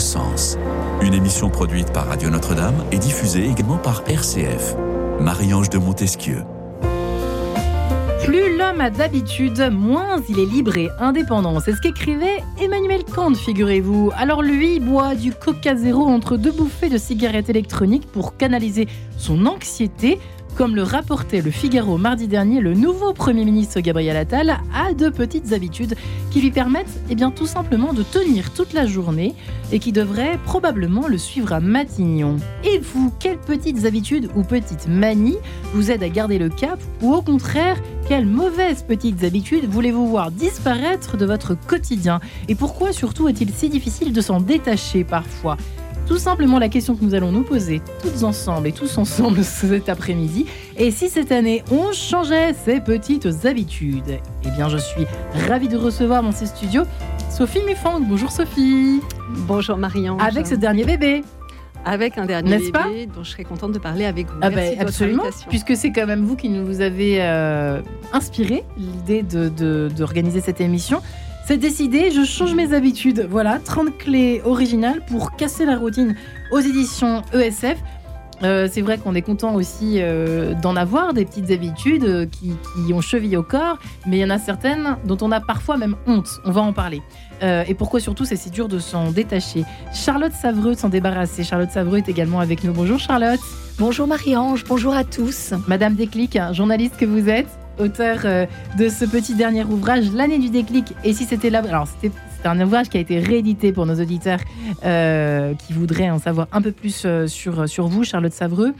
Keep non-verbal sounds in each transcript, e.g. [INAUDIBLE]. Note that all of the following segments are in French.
sens. Une émission produite par Radio Notre-Dame et diffusée également par RCF. Marie-Ange de Montesquieu. Plus l'homme a d'habitude, moins il est libre et indépendant. C'est ce qu'écrivait Emmanuel Kant, figurez-vous. Alors lui boit du Coca Zéro entre deux bouffées de cigarettes électroniques pour canaliser son anxiété. Comme le rapportait le Figaro mardi dernier, le nouveau Premier ministre Gabriel Attal a de petites habitudes qui lui permettent eh bien, tout simplement de tenir toute la journée et qui devraient probablement le suivre à Matignon. Et vous, quelles petites habitudes ou petites manies vous aident à garder le cap ou au contraire, quelles mauvaises petites habitudes voulez-vous voir disparaître de votre quotidien? Et pourquoi surtout est-il si difficile de s'en détacher parfois? Tout simplement la question que nous allons nous poser toutes ensemble et tous ensemble [LAUGHS] cet après-midi. Et si cette année on changeait ces petites habitudes? Eh bien, je suis ravie de recevoir dans ces studios Sophie Muffang. Bonjour Sophie. Bonjour Marianne. Avec ce dernier bébé. Avec un dernier bébé pas? dont je serais contente de parler avec vous. Ah bah, absolument, puisque c'est quand même vous qui nous avez euh, inspiré l'idée d'organiser de, cette émission. C'est décidé, je change mes habitudes. Voilà, 30 clés originales pour casser la routine aux éditions ESF. Euh, c'est vrai qu'on est content aussi euh, d'en avoir des petites habitudes euh, qui, ont chevillé au corps, mais il y en a certaines dont on a parfois même honte. On va en parler. et pourquoi surtout c'est si dur de s'en détacher. Charlotte Savreux s'en débarrasser. Charlotte Savreux est également avec nous. Bonjour Charlotte. Bonjour Marie-Ange, bonjour à tous. Madame Déclic, journaliste que vous êtes auteur euh, de ce petit dernier ouvrage, L'année du déclic. Et si c'était là, alors c'était un ouvrage qui a été réédité pour nos auditeurs euh, qui voudraient en savoir un peu plus euh, sur, sur vous, Charlotte Savreux,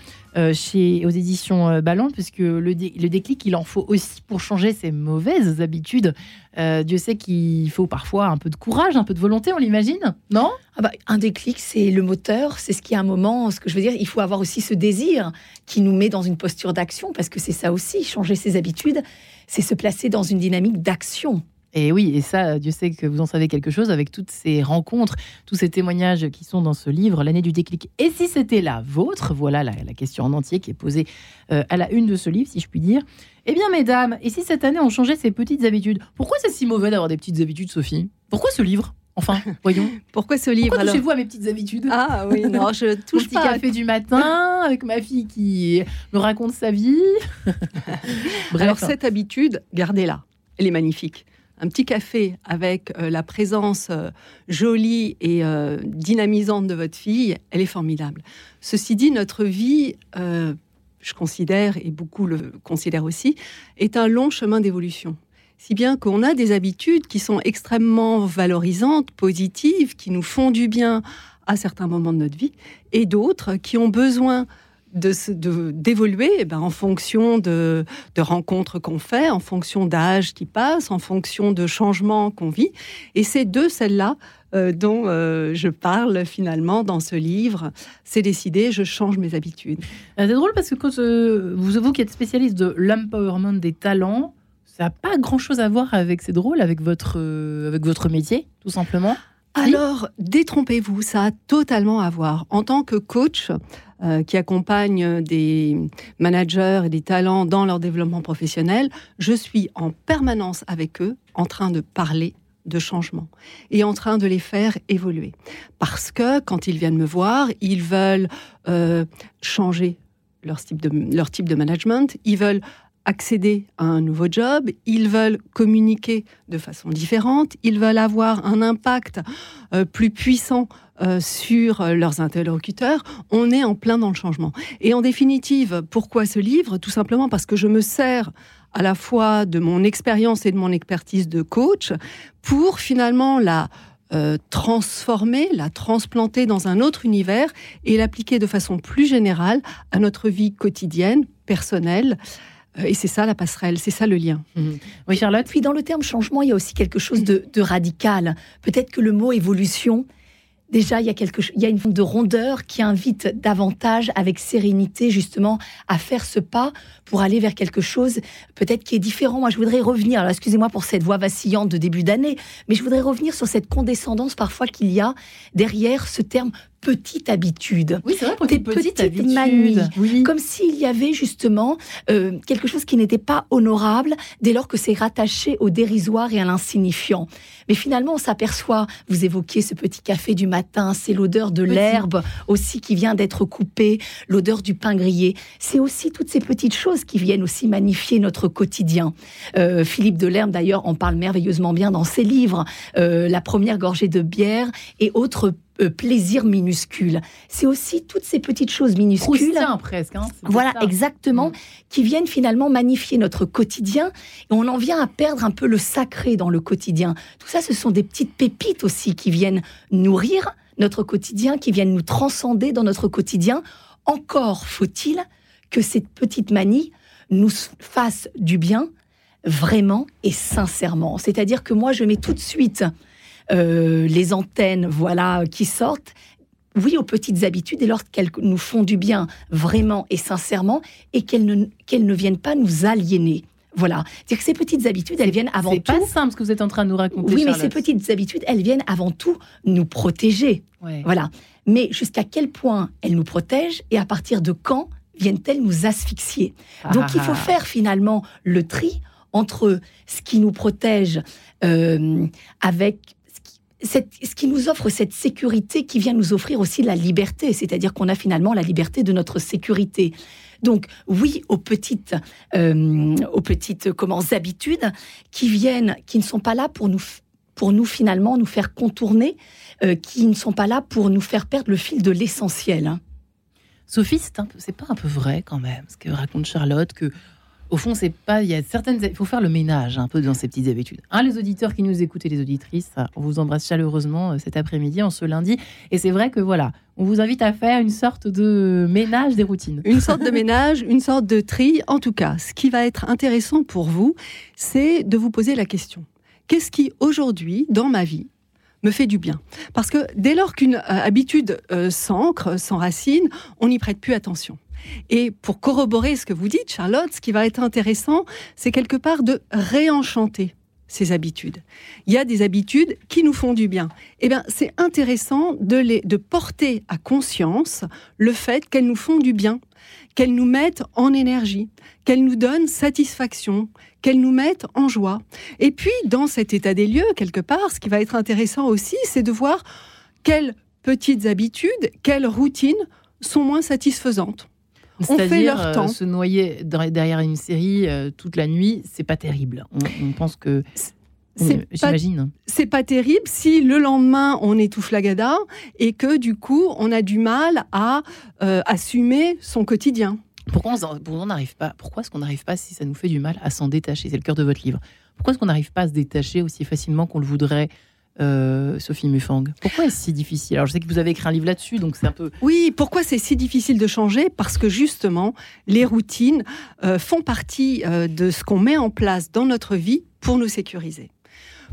chez, aux éditions Ballon, puisque le, le, déclic, il en faut aussi pour changer ses mauvaises habitudes. Dieu sait qu'il faut parfois un peu de courage, un peu de volonté, on l'imagine, non? Ah bah, Un déclic, c'est le moteur, c'est ce qui, à un moment, ce que je veux dire, il faut avoir aussi ce désir qui nous met dans une posture d'action, parce que c'est ça aussi, changer ses habitudes, c'est se placer dans une dynamique d'action. Et oui, et ça, Dieu sait que vous en savez quelque chose avec toutes ces rencontres, tous ces témoignages qui sont dans ce livre, L'année du déclic. Et si c'était la vôtre, voilà la, question en entier qui est posée euh, à la une de ce livre, si je puis dire. Eh bien, mesdames, et si cette année on changeait ses petites habitudes? Pourquoi c'est si mauvais d'avoir des petites habitudes, Sophie? Pourquoi ce livre? Enfin, [LAUGHS] voyons. Pourquoi ce livre Pourquoi touchez-vous à mes petites habitudes? Ah oui, [LAUGHS] non, je touche petit café du matin avec ma fille qui me raconte sa vie. [LAUGHS] Bref. Alors cette habitude, gardez-la. Elle est magnifique un petit café avec euh, la présence euh, jolie et euh, dynamisante de votre fille, elle est formidable. Ceci dit, notre vie, je considère, et beaucoup le considèrent aussi, est un long chemin d'évolution. Si bien qu'on a des habitudes qui sont extrêmement valorisantes, positives, qui nous font du bien à certains moments de notre vie, et d'autres qui ont besoin d'évoluer eh ben, en fonction de, de rencontres qu'on fait, en fonction d'âge qui passe, en fonction de changements qu'on vit. Et c'est de celles-là euh, dont euh, je parle finalement dans ce livre. C'est décidé, je change mes habitudes. Euh, c'est drôle parce que vous, vous qui êtes spécialiste de l'empowerment des talents, ça n'a pas grand-chose à voir avec, c'est drôle, avec votre, avec votre métier, tout simplement. Alors, détrompez-vous, ça a totalement à voir. En tant que coach, euh, qui accompagne des managers et des talents dans leur développement professionnel, je suis en permanence avec eux en train de parler de changement et en train de les faire évoluer. Parce que quand ils viennent me voir, ils veulent euh, changer leur type, de, leur type de management, ils veulent accéder à un nouveau job, ils veulent communiquer de façon différente, ils veulent avoir un impact euh, plus puissant euh, sur euh, leurs interlocuteurs, on est en plein dans le changement. Et en définitive, pourquoi ce livre? Tout simplement parce que je me sers à la fois de mon expérience et de mon expertise de coach pour finalement la transformer, la transplanter dans un autre univers et l'appliquer de façon plus générale à notre vie quotidienne, personnelle. Et c'est ça la passerelle, c'est ça le lien. Mmh. Oui, Charlotte. Puis dans le terme changement, il y a aussi quelque chose de radical. Peut-être que le mot évolution déjà, il y a quelque il y a une forme de rondeur qui invite davantage, avec sérénité, justement, à faire ce pas pour aller vers quelque chose peut-être qui est différent. Moi, je voudrais revenir, alors excusez-moi pour cette voix vacillante de début d'année, mais je voudrais revenir sur cette condescendance parfois qu'il y a derrière ce terme petites habitudes. Oui, c'est vrai, Des des petites, petites habitudes. manies. Oui. Comme s'il y avait justement euh, quelque chose qui n'était pas honorable dès lors que c'est rattaché au dérisoire et à l'insignifiant. Mais finalement, on s'aperçoit, vous évoquiez ce petit café du matin, c'est l'odeur de l'herbe aussi qui vient d'être coupée, l'odeur du pain grillé. C'est aussi toutes ces petites choses qui viennent aussi magnifier notre quotidien. Euh, Philippe Delerme, d'ailleurs, en parle merveilleusement bien dans ses livres, euh, La première gorgée de bière et autres euh, plaisirs minuscules. C'est aussi toutes ces petites choses minuscules. Presque. hein, Voilà, ça. exactement, Mm. qui viennent finalement magnifier notre quotidien et on en vient à perdre un peu le sacré dans le quotidien. Tout ça, ce sont des petites pépites aussi qui viennent nourrir notre quotidien, qui viennent nous transcender dans notre quotidien. Encore faut-il que cette petite manie nous fasse du bien vraiment et sincèrement. C'est-à-dire que moi, je mets tout de suite euh, les antennes, voilà, qui sortent. Oui, aux petites habitudes, et lorsqu'elles nous font du bien vraiment et sincèrement, et qu'elles ne, qu'elles ne viennent pas nous aliéner. Voilà. C'est-à-dire que ces petites habitudes, elles viennent avant C'est tout. pas simple ce que vous êtes en train de nous raconter. Oui, mais ces petites habitudes, elles viennent avant tout nous protéger. Ouais. Voilà. Mais jusqu'à quel point elles nous protègent et à partir de quand viennent-elles nous asphyxier? Donc il faut ah. faire finalement le tri entre ce qui nous protège euh, avec cette- ce qui nous offre cette sécurité qui vient nous offrir aussi la liberté, c'est-à-dire qu'on a finalement la liberté de notre sécurité. Donc oui aux petites, euh, aux petites comment habitudes qui viennent, qui ne sont pas là pour nous pour nous finalement nous faire contourner, euh, qui ne sont pas là pour nous faire perdre le fil de l'essentiel. hein. Sophie, c'est pas un peu vrai quand même ce que raconte Charlotte que au fond c'est pas, il y a certaines, il faut faire le ménage un peu dans ces petites habitudes. Hein, les auditeurs qui nous écoutent et les auditrices, on vous embrasse chaleureusement euh, cet après-midi, en ce lundi, et c'est vrai que voilà, on vous invite à faire une sorte de ménage des routines. Une sorte de ménage, une sorte de tri. En tout cas, ce qui va être intéressant pour vous, c'est de vous poser la question. Qu'est-ce qui, aujourd'hui, dans ma vie, me fait du bien? Parce que dès lors qu'une euh, habitude euh, s'ancre, s'enracine, on n'y prête plus attention. Et pour corroborer ce que vous dites, Charlotte, ce qui va être intéressant, c'est quelque part de réenchanter ces habitudes. Il y a des habitudes qui nous font du bien. Eh bien, c'est intéressant de, les, de porter à conscience le fait qu'elles nous font du bien, qu'elles nous mettent en énergie, qu'elles nous donnent satisfaction, qu'elles nous mettent en joie. Et puis, dans cet état des lieux, quelque part, ce qui va être intéressant aussi, c'est de voir quelles petites habitudes, quelles routines sont moins satisfaisantes. On fait C'est-à-dire, leur euh, temps. se noyer der- derrière une série euh, toute la nuit, c'est pas terrible. On, on pense que, j'imagine. c'est pas terrible si le lendemain on est tout flagada et que du coup on a du mal à euh, assumer son quotidien. Pourquoi on s'en- pourquoi on n'arrive pas Pourquoi est-ce qu'on n'arrive pas, si ça nous fait du mal, à s'en détacher? C'est le cœur de votre livre. Pourquoi est-ce qu'on n'arrive pas à se détacher aussi facilement qu'on le voudrait, euh, Sophie Mufang Pourquoi est-ce si difficile? Alors je sais que vous avez écrit un livre là-dessus, donc c'est un peu. Oui, pourquoi c'est si difficile de changer? Parce que justement les routines euh, font partie euh, de ce qu'on met en place dans notre vie pour nous sécuriser.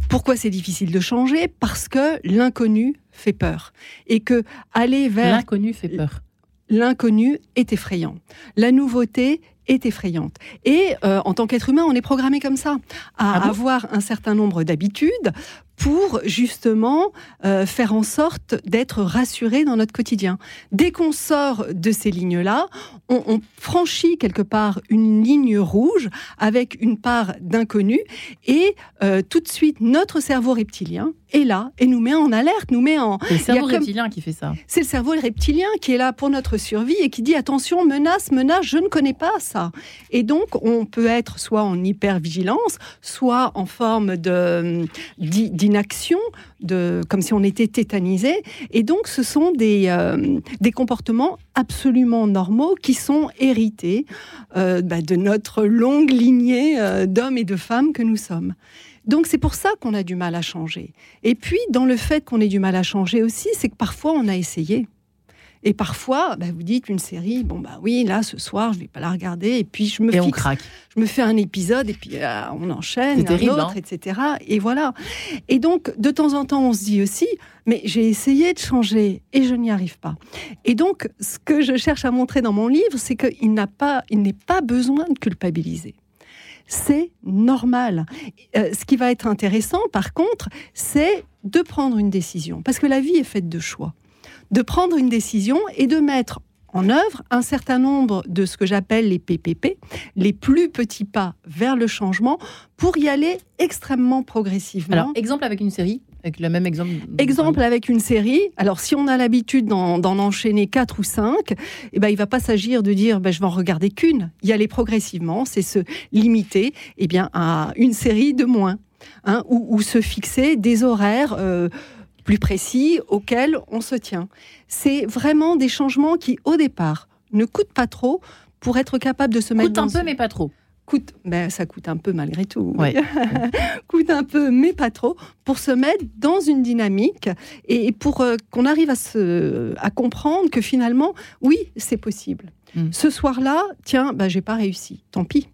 Pourquoi c'est difficile de changer? Parce que l'inconnu fait peur et que aller vers L'inconnu fait peur. l'inconnu est effrayant. La nouveauté est effrayante. Et euh, en tant qu'être humain, on est programmé comme ça, à Ah bon? avoir un certain nombre d'habitudes pour justement euh, faire en sorte d'être rassuré dans notre quotidien. Dès qu'on sort de ces lignes-là, on, on franchit quelque part une ligne rouge avec une part d'inconnu et euh, tout de suite notre cerveau reptilien est là et nous met en alerte, nous met en, C'est le cerveau comme- reptilien qui fait ça. c'est le cerveau reptilien qui est là pour notre survie et qui dit attention, menace, menace, je ne connais pas ça. Et donc, on peut être soit en hypervigilance, soit en forme de d'i- d'inaction, de comme si on était tétanisé. Et donc, ce sont des, euh, des comportements absolument normaux qui sont hérités euh, bah, de notre longue lignée euh, d'hommes et de femmes que nous sommes. Donc c'est pour ça qu'on a du mal à changer. Et puis dans le fait qu'on ait du mal à changer aussi, c'est que parfois on a essayé. Et parfois, bah, vous dites une série, bon bah oui, là ce soir je vais pas la regarder, et puis je me Et on fixe, craque. je me fais un épisode, et puis euh, on enchaîne, un terrible, autre, hein. etc. Et voilà. Et donc de temps en temps, on se dit aussi, mais j'ai essayé de changer et je n'y arrive pas. Et donc ce que je cherche à montrer dans mon livre, c'est qu'il n'a pas, il n'est pas besoin de culpabiliser. C'est normal. Euh, ce qui va être intéressant, par contre, c'est de prendre une décision. Parce que la vie est faite de choix. De prendre une décision et de mettre en œuvre un certain nombre de ce que j'appelle les PPP, les plus petits pas vers le changement, pour y aller extrêmement progressivement. Alors, exemple avec une série avec le même exemple Exemple avec une série. Alors, si on a l'habitude d'en enchaîner quatre ou cinq, eh ben, il ne va pas s'agir de dire ben, je vais en regarder qu'une. Y aller progressivement, c'est se limiter eh bien, à une série de moins. Hein, ou, se fixer des horaires euh, plus précis auxquels on se tient. C'est vraiment des changements qui, au départ, ne coûtent pas trop pour être capable de se mettre. Coûte un peu, mais pas trop. Coûte, ben, ça coûte un peu malgré tout. [LAUGHS] coûte un peu, mais pas trop, pour se mettre dans une dynamique et pour euh, qu'on arrive à, se, à comprendre que finalement, oui, c'est possible. Hmm. Ce soir-là, tiens, ben, j'ai pas réussi. Tant pis.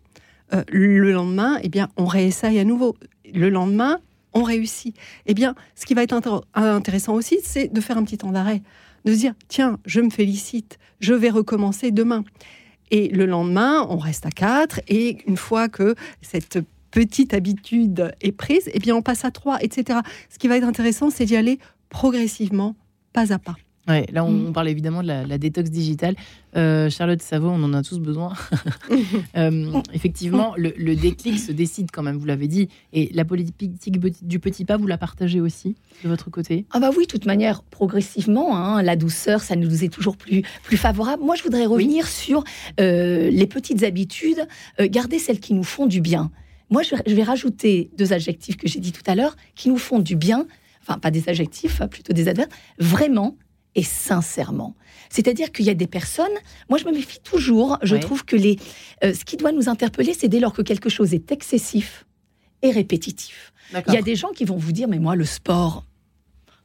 Euh, le lendemain, eh bien, on réessaye à nouveau. Le lendemain, réussit. Eh bien, ce qui va être intéressant aussi, c'est de faire un petit temps d'arrêt, de dire, tiens, je me félicite, je vais recommencer demain. Et le lendemain, on reste à quatre, et une fois que cette petite habitude est prise, eh bien, on passe à trois, etc. Ce qui va être intéressant, c'est d'y aller progressivement, pas à pas. Ouais, là, on, mm. parle évidemment de la, détox digitale. Euh, Charlotte Savot, on en a tous besoin. [LAUGHS] Euh, effectivement, le, déclic se décide quand même, vous l'avez dit. Et la politique du petit pas, vous la partagez aussi de votre côté? Ah bah oui, de toute manière, progressivement, hein, la douceur, ça nous est toujours plus, plus favorable. Moi, je voudrais revenir sur euh, les petites habitudes, garder celles qui nous font du bien. Moi, je, je vais rajouter deux adjectifs que j'ai dit tout à l'heure, qui nous font du bien, enfin pas des adjectifs, hein, plutôt des adverbes, vraiment et sincèrement. C'est-à-dire qu'il y a des personnes, moi je me méfie toujours, je trouve que les, euh, ce qui doit nous interpeller, c'est dès lors que quelque chose est excessif et répétitif. Il y a des gens qui vont vous dire, mais moi le sport,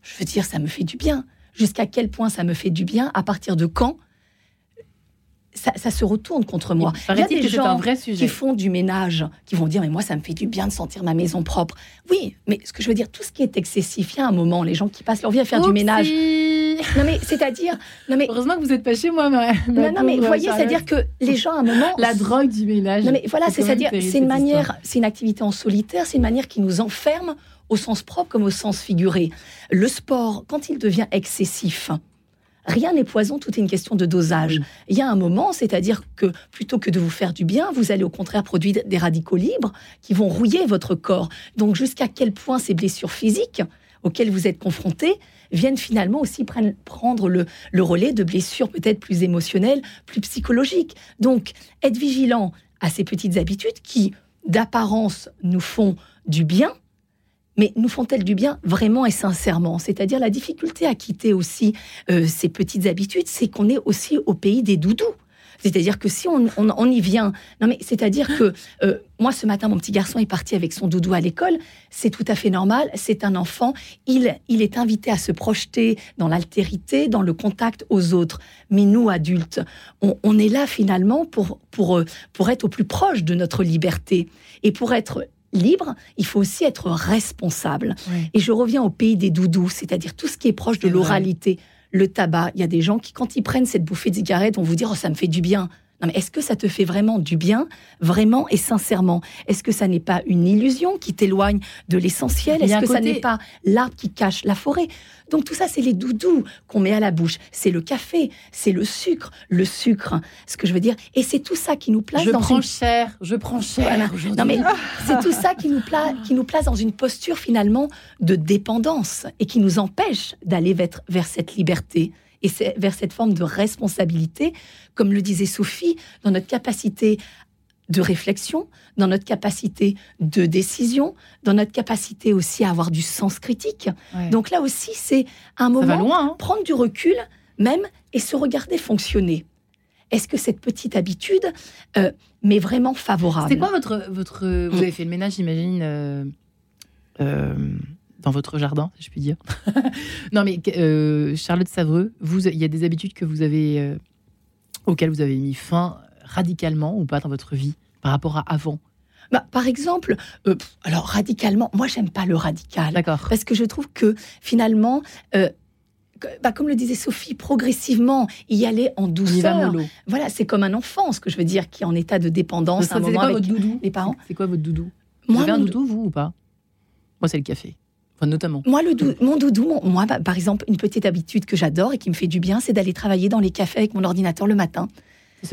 je veux dire, ça me fait du bien. Jusqu'à quel point ça me fait du bien? À partir de quand? Ça, se retourne contre moi. Il y a des gens vrai qui font du ménage, qui vont dire mais moi ça me fait du bien de sentir ma maison propre. Oui, mais ce que je veux dire, tout ce qui est excessif, il y a un moment, les gens qui passent leur vie à faire du ménage. Non mais c'est-à-dire, non mais heureusement que vous n'êtes pas chez moi. non, non mais vous voyez, c'est-à-dire que les gens à un moment la drogue du ménage. Non mais voilà, c'est-à-dire c'est une manière, c'est une activité en solitaire, c'est une manière qui nous enferme au sens propre comme au sens figuré. Le sport, quand il devient excessif, rien n'est poison, tout est une question de dosage. Il y a un moment, c'est-à-dire que plutôt que de vous faire du bien, vous allez au contraire produire des radicaux libres qui vont rouiller votre corps. Donc jusqu'à quel point ces blessures physiques auxquelles vous êtes confrontés viennent finalement aussi prendre le, le relais de blessures peut-être plus émotionnelles, plus psychologiques. Donc être vigilant à ces petites habitudes qui, d'apparence, nous font du bien, mais nous font-elles du bien vraiment et sincèrement? C'est-à-dire la difficulté à quitter aussi euh, ces petites habitudes, c'est qu'on est aussi au pays des doudous. C'est-à-dire que si on, y vient, non mais c'est-à-dire que euh, moi ce matin mon petit garçon est parti avec son doudou à l'école, c'est tout à fait normal, c'est un enfant, il, il est invité à se projeter dans l'altérité, dans le contact aux autres. Mais nous adultes, on, est là finalement pour, pour, euh, pour être au plus proche de notre liberté. Et pour être libre, il faut aussi être responsable. Et je reviens au pays des doudous, c'est-à-dire tout ce qui est proche de l'oralité, le tabac. Il y a des gens qui, quand ils prennent cette bouffée de cigarette, vont vous dire oh, ça me fait du bien. Non, mais est-ce que ça te fait vraiment du bien, vraiment et sincèrement? Est-ce que ça n'est pas une illusion qui t'éloigne de l'essentiel? Est-ce que ça n'est pas l'arbre qui cache la forêt? Donc tout ça, c'est les doudous qu'on met à la bouche. C'est le café, c'est le sucre, le sucre, ce que je veux dire. Et c'est tout ça qui nous place je dans prends cher, je prends cher. Non mais c'est tout ça qui nous, qui nous place dans une posture finalement de dépendance et qui nous empêche d'aller vers cette liberté et vers cette forme de responsabilité, comme le disait Sophie, dans notre capacité de réflexion, dans notre capacité de décision, dans notre capacité aussi à avoir du sens critique. Donc là aussi, c'est un moment loin, hein. prendre du recul même et se regarder fonctionner. Est-ce que cette petite habitude euh, m'est vraiment favorable? C'est quoi votre, votre... Vous avez fait le ménage, j'imagine euh, euh, dans votre jardin, si je puis dire. [LAUGHS] non, mais euh, Charlotte Savreux, vous, il y a des habitudes que vous avez euh, auxquelles vous avez mis fin radicalement ou pas dans votre vie par rapport à avant? Bah, par exemple, euh, alors radicalement, moi j'aime pas le radical, D'accord. parce que je trouve que finalement. Bah, comme le disait Sophie, progressivement y aller en douceur. Voilà, c'est comme un enfant, ce que je veux dire, qui est en état de dépendance. C'est quoi votre doudou Les parents. C'est quoi votre doudou? Vous avez un doudou, vous ou pas? Moi, c'est le café. Notamment. Moi, le mon doudou, moi, bah, par exemple, une petite habitude que j'adore et qui me fait du bien, c'est d'aller travailler dans les cafés avec mon ordinateur le matin.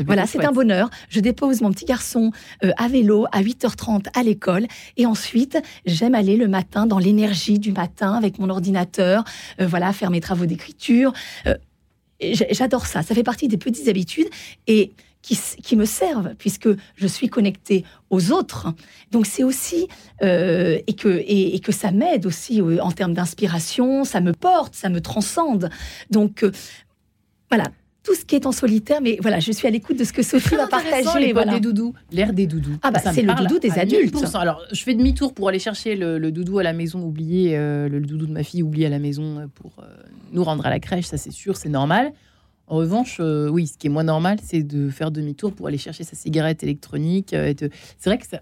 Voilà, c'est un bonheur. Je dépose mon petit garçon euh, à vélo à 8h30 à l'école et ensuite j'aime aller le matin dans l'énergie du matin avec mon ordinateur, euh, voilà, faire mes travaux d'écriture. Euh, j'adore ça. Ça fait partie des petites habitudes et qui, me servent, puisque je suis connectée aux autres. Donc c'est aussi, euh, et, que, et, que ça m'aide aussi euh, en termes d'inspiration, ça me porte, ça me transcende. Donc euh, voilà, tout ce qui est en solitaire, mais voilà, je suis à l'écoute de ce que Sophie va partager. Les voilà. des doudous, l'air des doudous. Ah bah c'est le doudou des adultes. Alors je fais demi-tour pour aller chercher le, doudou à la maison oublié, le, doudou de ma fille oublié à la maison pour nous rendre à la crèche, ça c'est sûr, c'est normal. En revanche, euh, oui, ce qui est moins normal, c'est de faire demi-tour pour aller chercher sa cigarette électronique. Euh, c'est vrai que ça,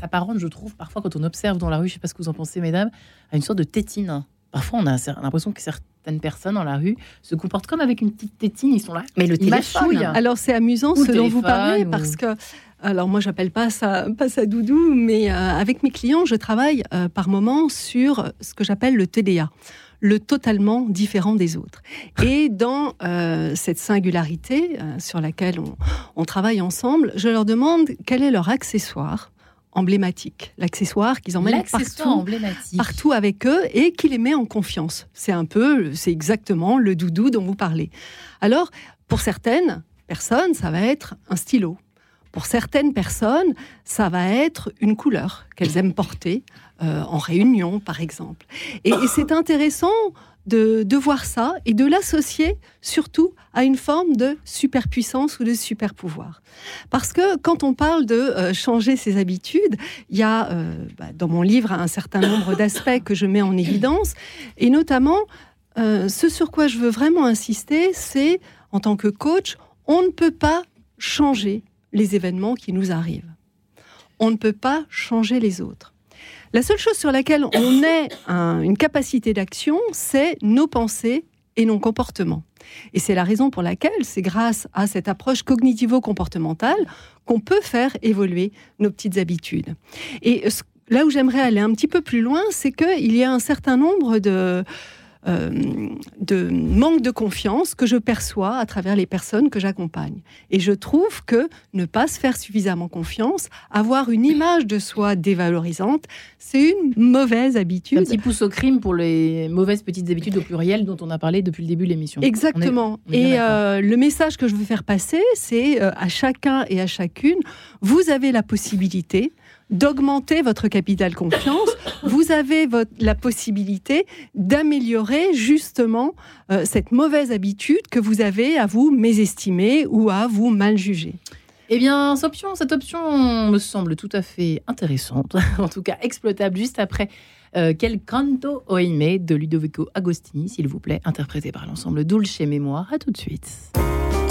s'apparente, je trouve, parfois quand on observe dans la rue, je ne sais pas ce que vous en pensez, mesdames, à une sorte de tétine. Parfois, on a l'impression que certaines personnes dans la rue se comportent comme avec une petite tétine. Ils sont là. Mais le téléphone. Alors, c'est amusant ce dont vous parlez parce que. Alors moi, j'appelle pas ça pas ça doudou, mais euh, avec mes clients, je travaille par moment sur ce que j'appelle le TDA le totalement différent des autres. Et dans euh, cette singularité euh, sur laquelle on, travaille ensemble, je leur demande quel est leur accessoire emblématique, l'accessoire qu'ils emmènent partout, partout avec eux et qui les met en confiance. C'est un peu, c'est exactement le doudou dont vous parlez. Alors, pour certaines personnes, ça va être un stylo. Pour certaines personnes, ça va être une couleur qu'elles aiment porter. Euh, en réunion, par exemple. Et, c'est intéressant de, voir ça et de l'associer surtout à une forme de superpuissance ou de super-pouvoir. Parce que quand on parle de euh, changer ses habitudes, il y a euh, bah, dans mon livre un certain nombre d'aspects que je mets en évidence, et notamment ce sur quoi je veux vraiment insister, c'est en tant que coach, on ne peut pas changer les événements qui nous arrivent. On ne peut pas changer les autres. La seule chose sur laquelle on [COUGHS] ait une capacité d'action, c'est nos pensées et nos comportements. Et c'est la raison pour laquelle c'est grâce à cette approche cognitivo-comportementale qu'on peut faire évoluer nos petites habitudes. Et là où j'aimerais aller un petit peu plus loin, c'est qu'il y a un certain nombre de, euh, de manque de confiance que je perçois à travers les personnes que j'accompagne. Et je trouve que ne pas se faire suffisamment confiance, avoir une image de soi dévalorisante, c'est une mauvaise habitude. Un petit pouce au crime pour les mauvaises petites habitudes au pluriel dont on a parlé depuis le début de l'émission. Exactement. et euh, le message que je veux faire passer, c'est euh, à chacun et à chacune, vous avez la possibilité d'augmenter votre capital confiance, vous avez la possibilité d'améliorer justement euh, cette mauvaise habitude que vous avez à vous mésestimer ou à vous mal juger. Eh bien, cette option, me semble tout à fait intéressante, [LAUGHS] en tout cas exploitable juste après euh, Quel canto oime de Ludovico Agostini, s'il vous plaît, interprété par l'ensemble Dulce Mémoire. À tout de suite.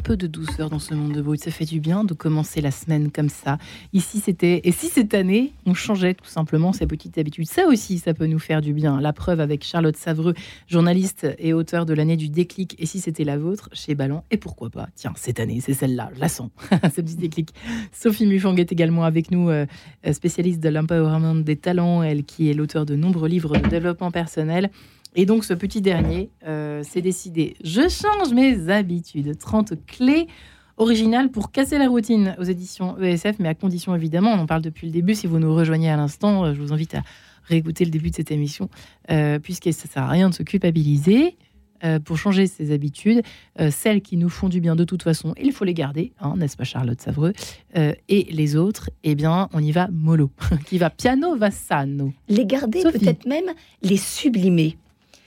Peu de douceur dans ce monde de bruit. Ça fait du bien de commencer la semaine comme ça. Ici, c'était. Et si cette année, on changeait tout simplement ces petites habitudes Ça aussi, ça peut nous faire du bien. La preuve avec Charlotte Savreux, journaliste et auteur de l'année du déclic. Et si c'était la vôtre, chez Ballon. Et pourquoi pas? Tiens, cette année, c'est celle-là. Je la sens, [LAUGHS] ce petit déclic. Sophie Mufang est également avec nous, euh, spécialiste de l'empowerment des talents. Elle qui est l'auteur de nombreux livres de développement personnel. Et donc, ce petit dernier euh, s'est décidé je change mes habitudes. 30 clés originales pour casser la routine aux éditions ESF, mais à condition évidemment, on en parle depuis le début. Si vous nous rejoignez à l'instant, euh, je vous invite à réécouter le début de cette émission, euh, puisque ça ne sert à rien de se culpabiliser. pour changer ses habitudes, celles qui nous font du bien de toute façon, il faut les garder, hein, n'est-ce pas Charlotte Savreux? Et les autres, eh bien, on y va mollo, [LAUGHS] qui va? Piano va sano. Les garder, peut-être même les sublimer.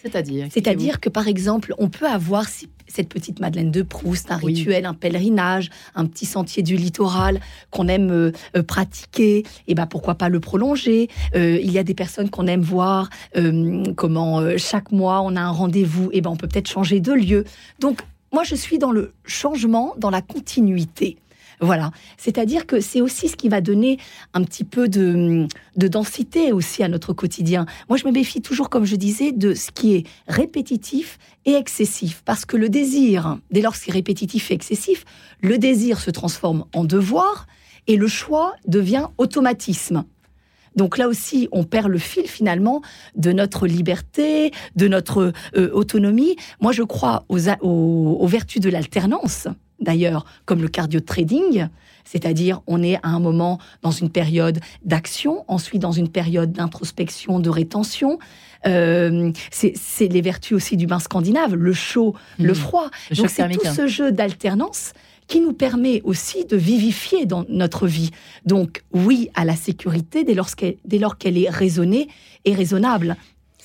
C'est-à-dire C'est-à-dire que, par exemple, on peut avoir cette petite Madeleine de Proust, un rituel, un pèlerinage, un petit sentier du littoral qu'on aime euh, euh, pratiquer, et ben pourquoi pas le prolonger euh, Il y a des personnes qu'on aime voir, comment chaque mois on a un rendez-vous, et ben on peut peut-être changer de lieu. Donc moi je suis dans le changement, dans la continuité. Voilà. C'est-à-dire que c'est aussi ce qui va donner un petit peu de, densité aussi à notre quotidien. Moi, je me méfie toujours, comme je disais, de ce qui est répétitif et excessif. Parce que le désir, dès lors que c'est répétitif et excessif, le désir se transforme en devoir et le choix devient automatisme. Donc là aussi, on perd le fil finalement de notre liberté, de notre euh, autonomie. Moi, je crois aux vertus de l'alternance d'ailleurs, comme le cardio trading, c'est-à-dire on est à un moment dans une période d'action, ensuite dans une période d'introspection, de rétention. Euh, c'est les vertus aussi du bain scandinave, le chaud, le mmh. froid. Donc c'est tout ce jeu d'alternance qui nous permet aussi de vivifier dans notre vie. Donc oui à la sécurité dès lors qu'elle est raisonnée et raisonnable.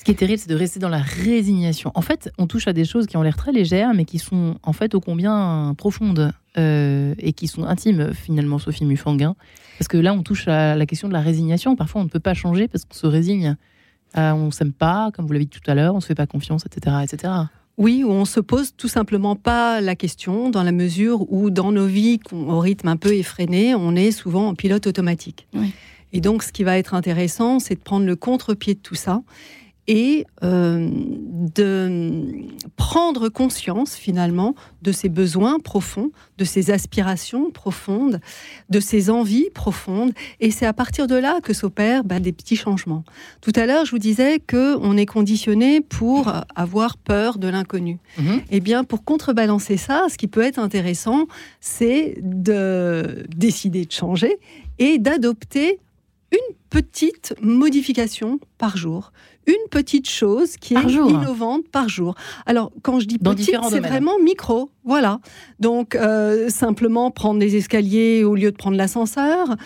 Ce qui est terrible, c'est de rester dans la résignation. En fait, on touche à des choses qui ont l'air très légères, mais qui sont en fait ô combien profondes euh, et qui sont intimes finalement, Sophie Mufanguin. Parce que là, on touche à la question de la résignation. Parfois, on ne peut pas changer parce qu'on se résigne. Euh, on s'aime pas, comme vous l'avez dit tout à l'heure, on se fait pas confiance, etc., etc. Oui, où on se pose tout simplement pas la question, dans la mesure où dans nos vies, au rythme un peu effréné, on est souvent en pilote automatique. Et donc, ce qui va être intéressant, c'est de prendre le contre-pied de tout ça et euh, de prendre conscience finalement de ses besoins profonds, de ses aspirations profondes, de ses envies profondes. Et c'est à partir de là que s'opèrent bah, des petits changements. Tout à l'heure, je vous disais que on est conditionné pour avoir peur de l'inconnu. Mhm. Eh bien, pour contrebalancer ça, ce qui peut être intéressant, c'est de décider de changer et d'adopter une petite modification par jour, une petite chose qui est innovante par jour. Alors, quand je dis petite, c'est vraiment micro. Voilà. Donc, euh, simplement prendre des escaliers au lieu de prendre l'ascenseur.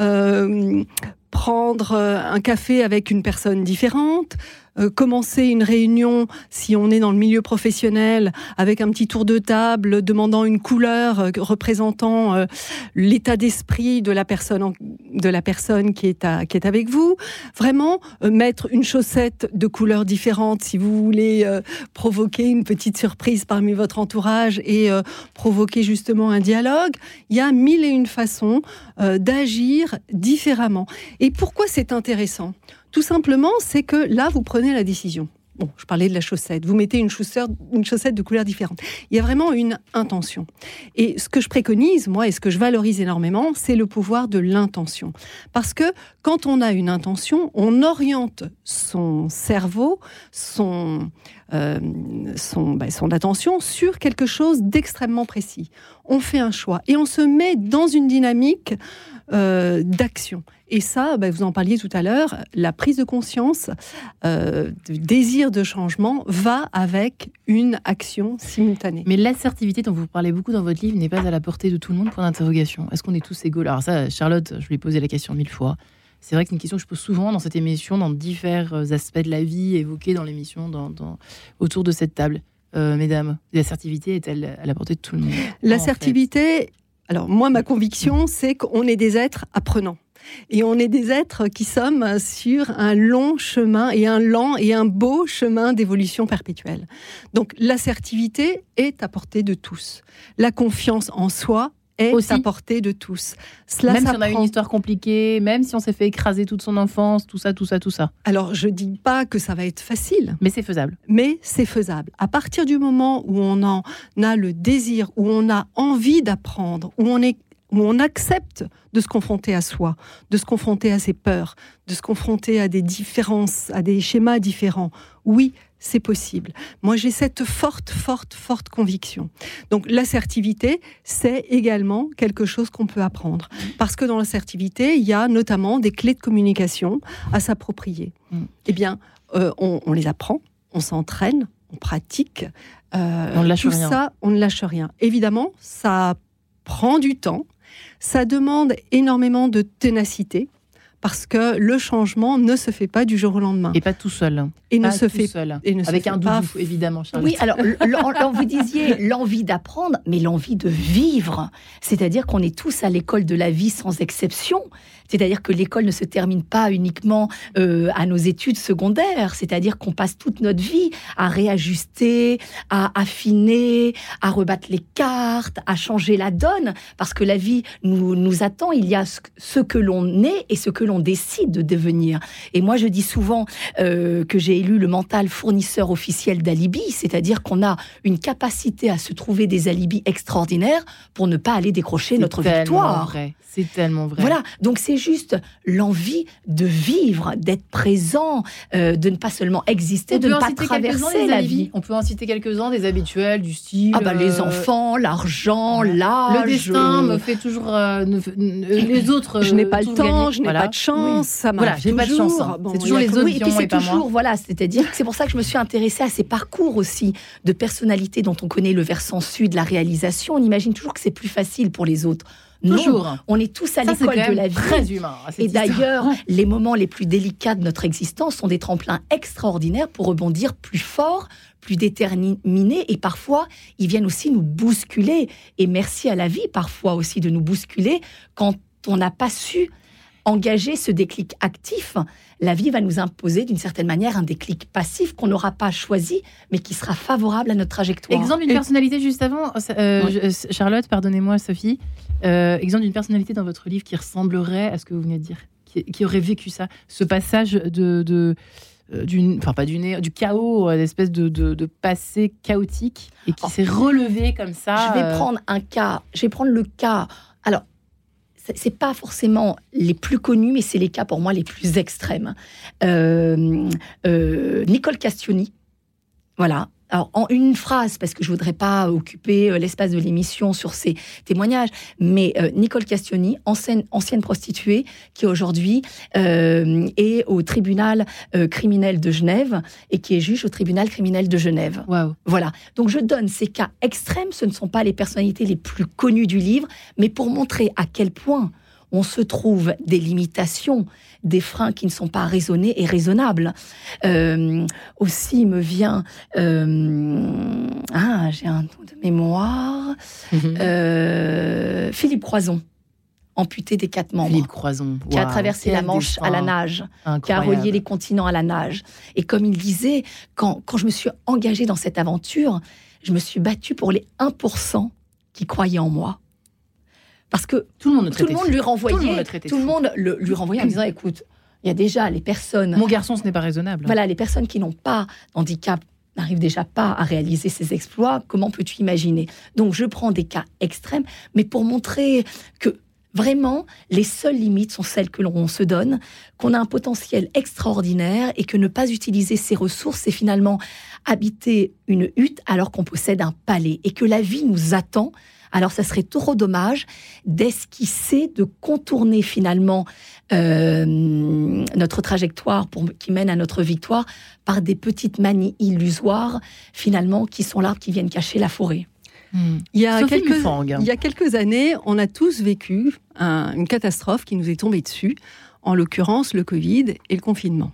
Euh, prendre euh, un café avec une personne différente, euh, commencer une réunion, si on est dans le milieu professionnel, avec un petit tour de table demandant une couleur euh, représentant euh, l'état d'esprit de la personne de la personne qui est qui est avec vous. Vraiment mettre une chaussette de couleur différente si vous voulez provoquer une petite surprise parmi votre entourage et provoquer justement un dialogue. Il y a mille et une façons d'agir différemment. Et pourquoi c'est intéressant? Tout simplement, c'est que là, vous prenez la décision. Bon, je parlais de la chaussette. Vous mettez une chaussette, une chaussette de couleur différente. Il y a vraiment une intention. Et ce que je préconise, moi, et ce que je valorise énormément, c'est le pouvoir de l'intention. Parce que quand on a une intention, on oriente son cerveau, son, euh, son, ben, son attention sur quelque chose d'extrêmement précis. On fait un choix et on se met dans une dynamique euh, d'action. Et ça, bah, vous en parliez tout à l'heure, la prise de conscience, euh, le désir de changement va avec une action simultanée. Mais l'assertivité dont vous parlez beaucoup dans votre livre n'est pas à la portée de tout le monde, pour d'interrogation. Est-ce qu'on est tous égaux? Alors ça, Charlotte, je lui ai posé la question mille fois. C'est vrai que c'est une question que je pose souvent dans cette émission, dans divers aspects de la vie évoqués dans l'émission, dans, autour de cette table. Euh, mesdames, l'assertivité est-elle à la portée de tout le monde? L'assertivité, alors moi, ma conviction, c'est qu'on est des êtres apprenants. Et on est des êtres qui sommes sur un long chemin et un lent et un beau chemin d'évolution perpétuelle. Donc l'assertivité est à portée de tous. La confiance en soi est Aussi. à portée de tous. Cela même si on a une histoire compliquée, même si on s'est fait écraser toute son enfance, tout ça, tout ça, tout ça. Alors je dis pas que ça va être facile. Mais c'est faisable. mais c'est faisable. À partir du moment où on en a le désir, où on a envie d'apprendre, où on est où on accepte de se confronter à soi, de se confronter à ses peurs, de se confronter à des différences, à des schémas différents. Oui, c'est possible. Moi, j'ai cette forte, forte, forte conviction. Donc, l'assertivité, c'est également quelque chose qu'on peut apprendre. Parce que dans l'assertivité, il y a notamment des clés de communication à s'approprier. Mm. Eh bien, euh, on, on les apprend, on s'entraîne, on pratique. Euh, On ne lâche tout rien. ça, on ne lâche rien. Évidemment, ça prend du temps, ça demande énormément de ténacité, parce que le changement ne se fait pas du jour au lendemain. Et pas tout seul. Et ne Pas se tout fait seul. et ne se Avec fait un pas doudou, évidemment, Charlotte. Oui, alors [LAUGHS] l- l- l- vous disiez l'envie d'apprendre, mais l'envie de vivre. C'est-à-dire qu'on est tous à l'école de la vie sans exception. C'est-à-dire que l'école ne se termine pas uniquement euh, à nos études secondaires. C'est-à-dire qu'on passe toute notre vie à réajuster, à affiner, à rebattre les cartes, à changer la donne, parce que la vie nous, nous attend. Il y a ce, que l'on est et ce que l'on décide de devenir. Et moi, je dis souvent euh, que j'ai élu le mental fournisseur officiel d'alibis, c'est-à-dire qu'on a une capacité à se trouver des alibis extraordinaires pour ne pas aller décrocher notre victoire. C'est tellement vrai. Voilà, donc c'est juste l'envie de vivre, d'être présent, euh, de ne pas seulement exister, On de peut ne en pas citer quelques-uns, traverser des la vie. On peut en citer quelques-uns des habituels, du style. Ah bah les euh, enfants, l'argent, Le l'âge. destin euh, me fait toujours. euh, les autres. je n'ai pas le temps, gagner. je n'ai Voilà. pas de chance, ça Voilà, j'ai pas de chance, hein. Bon, C'est toujours les autres Oui, et qui puis et c'est pas moi. toujours, voilà, c'est-à-dire que c'est pour ça que je me suis intéressée à ces parcours aussi de personnalités dont on connaît le versant sud, la réalisation. On imagine toujours que c'est plus facile pour les autres. Non, on est tous à l'école de la vie. très humain. cette Et d'ailleurs, les moments les plus délicats de notre existence sont des tremplins extraordinaires pour rebondir plus fort, plus déterminés. Et parfois, ils viennent aussi nous bousculer. Et merci à la vie, parfois aussi, de nous bousculer quand on n'a pas su engager ce déclic actif. La vie va nous imposer d'une certaine manière un déclic passif qu'on n'aura pas choisi, mais qui sera favorable à notre trajectoire. Exemple d'une personnalité juste avant, euh, Ouais. je- Charlotte, pardonnez-moi Sophie, Euh, exemple d'une personnalité dans votre livre qui ressemblerait à ce que vous venez de dire, qui, qui aurait vécu ça, ce passage de, de euh, du, enfin pas du nez, du chaos, euh, l'espèce de, de, de passé chaotique et qui Oh. s'est relevé comme ça. Je vais euh, prendre un cas. Je vais prendre le cas. C'est pas forcément les plus connus, mais c'est les cas pour moi les plus extrêmes. Euh, euh, Nicole Castioni. Voilà. Alors, en une phrase, parce que je voudrais pas occuper euh, l'espace de l'émission sur ces témoignages, mais euh, Nicole Castioni, ancienne, ancienne prostituée, qui aujourd'hui euh, est au tribunal euh, criminel de Genève et qui est juge au tribunal criminel de Genève. Waouh. Voilà. Donc je donne ces cas extrêmes, ce ne sont pas les personnalités les plus connues du livre, mais pour montrer à quel point on se trouve des limitations, des freins qui ne sont pas raisonnés et raisonnables. Euh, aussi me vient, euh, ah, j'ai un trou de mémoire, euh, Philippe Croison, amputé des quatre membres, Philippe Croison. qui a traversé la Manche à la nage qui a relié les continents à la nage. Et comme il disait, quand, quand je me suis engagée dans cette aventure, je me suis battue pour les 1% qui croyaient en moi. Parce que Tout le monde le tout le traitait monde de lui Tout le monde renvoyait, le tout le monde le- lui renvoyait en disant, écoute, il y a déjà les personnes, Mon garçon, ce n'est pas raisonnable. voilà, les personnes qui n'ont pas d'handicap n'arrivent déjà pas à réaliser ces exploits. Comment peux-tu imaginer? Donc, je prends des cas extrêmes, mais pour montrer que vraiment, les seules limites sont celles que l'on se donne, qu'on a un potentiel extraordinaire et que ne pas utiliser ses ressources, c'est finalement habiter une hutte alors qu'on possède un palais et que la vie nous attend. Alors, ça serait trop dommage d'esquisser, de contourner finalement euh, notre trajectoire pour, qui mène à notre victoire par des petites manies illusoires, finalement, qui sont l'arbre qui viennent cacher la forêt. Hmm. Il y, a Sophie quelques, Mufang. il y a quelques années, on a tous vécu un- une catastrophe qui nous est tombée dessus, en l'occurrence le Covid et le confinement.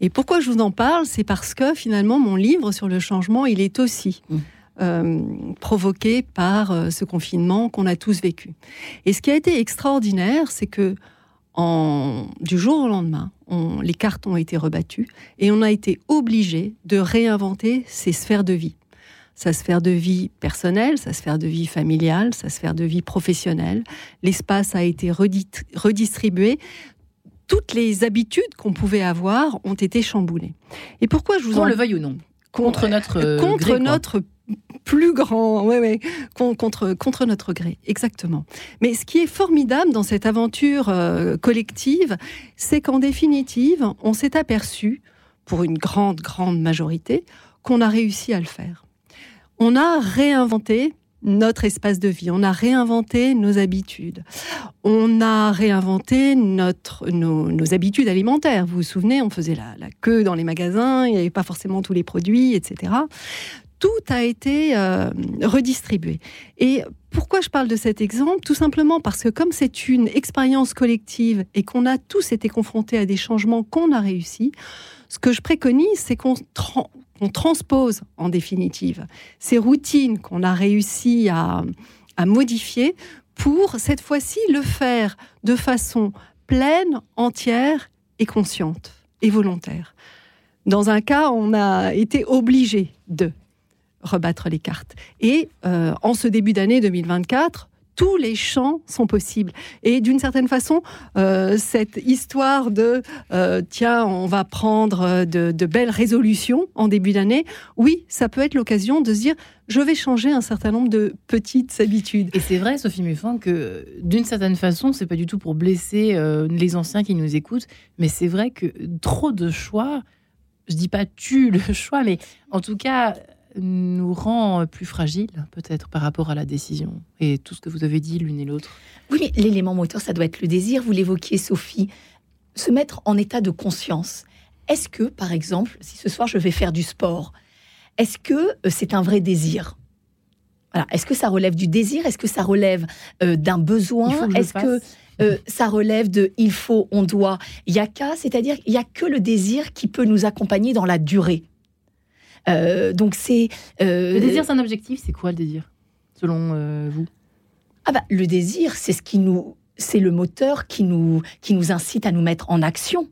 Et pourquoi je vous en parle? C'est parce que finalement, mon livre sur le changement, il est aussi Mm. Euh, provoqué par euh, ce confinement qu'on a tous vécu. Et ce qui a été extraordinaire, c'est que En, du jour au lendemain, les cartes ont été rebattues et on a été obligé de réinventer ses sphères de vie sa sphère de vie personnelle, sa sphère de vie familiale, sa sphère de vie professionnelle. L'espace a été redistribué. Toutes les habitudes qu'on pouvait avoir ont été chamboulées. Et pourquoi je vous en... le veuille ou non Contre notre euh, Contre notre plus grand, ouais, ouais, contre, contre notre gré, exactement. Mais ce qui est formidable dans cette aventure euh, collective, c'est qu'en définitive, on s'est aperçu, pour une grande, grande majorité, qu'on a réussi à le faire on a réinventé notre espace de vie, on a réinventé nos habitudes, on a réinventé notre, nos, habitudes alimentaires. Vous vous souvenez, on faisait la, queue dans les magasins, il n'y avait pas forcément tous les produits, etc. Tout a été euh, redistribué. Et pourquoi je parle de cet exemple? Tout simplement parce que comme c'est une expérience collective et qu'on a tous été confrontés à des changements qu'on a réussi, ce que je préconise, c'est qu'on on transpose en définitive ces routines qu'on a réussi à, modifier pour cette fois-ci le faire de façon pleine, entière et consciente et volontaire. Dans un cas, on a été obligé de rebattre les cartes. Et euh, en ce début d'année 2024, tous les champs sont possibles. Et d'une certaine façon, euh, cette histoire de euh, tiens, on va prendre de, belles résolutions en début d'année, oui, ça peut être l'occasion de se dire je vais changer un certain nombre de petites habitudes. Et c'est vrai, Sophie Muffin, que d'une certaine façon, c'est pas du tout pour blesser les anciens qui nous écoutent, mais c'est vrai que trop de choix, je dis pas tu le [LAUGHS] choix, mais en tout cas nous rend plus fragiles, peut-être, par rapport à la décision. Et tout ce que vous avez dit l'une et l'autre. Oui, mais l'élément moteur, ça doit être le désir. Vous l'évoquiez, Sophie. Se mettre en état de conscience. Est-ce que, par exemple, si ce soir je vais faire du sport, est-ce que euh, c'est un vrai désir? Voilà. Est-ce que ça relève du désir? Est-ce que ça relève euh, d'un besoin? Est-ce que euh, ça relève de il faut, on doit, il y a qu'à, c'est-à-dire il y a que le désir qui peut nous accompagner dans la durée. Euh, donc c'est euh, le désir, c'est un objectif. C'est quoi le désir, selon euh, vous? Ah bah le désir, c'est ce qui nous, c'est le moteur qui nous qui nous incite à nous mettre en action.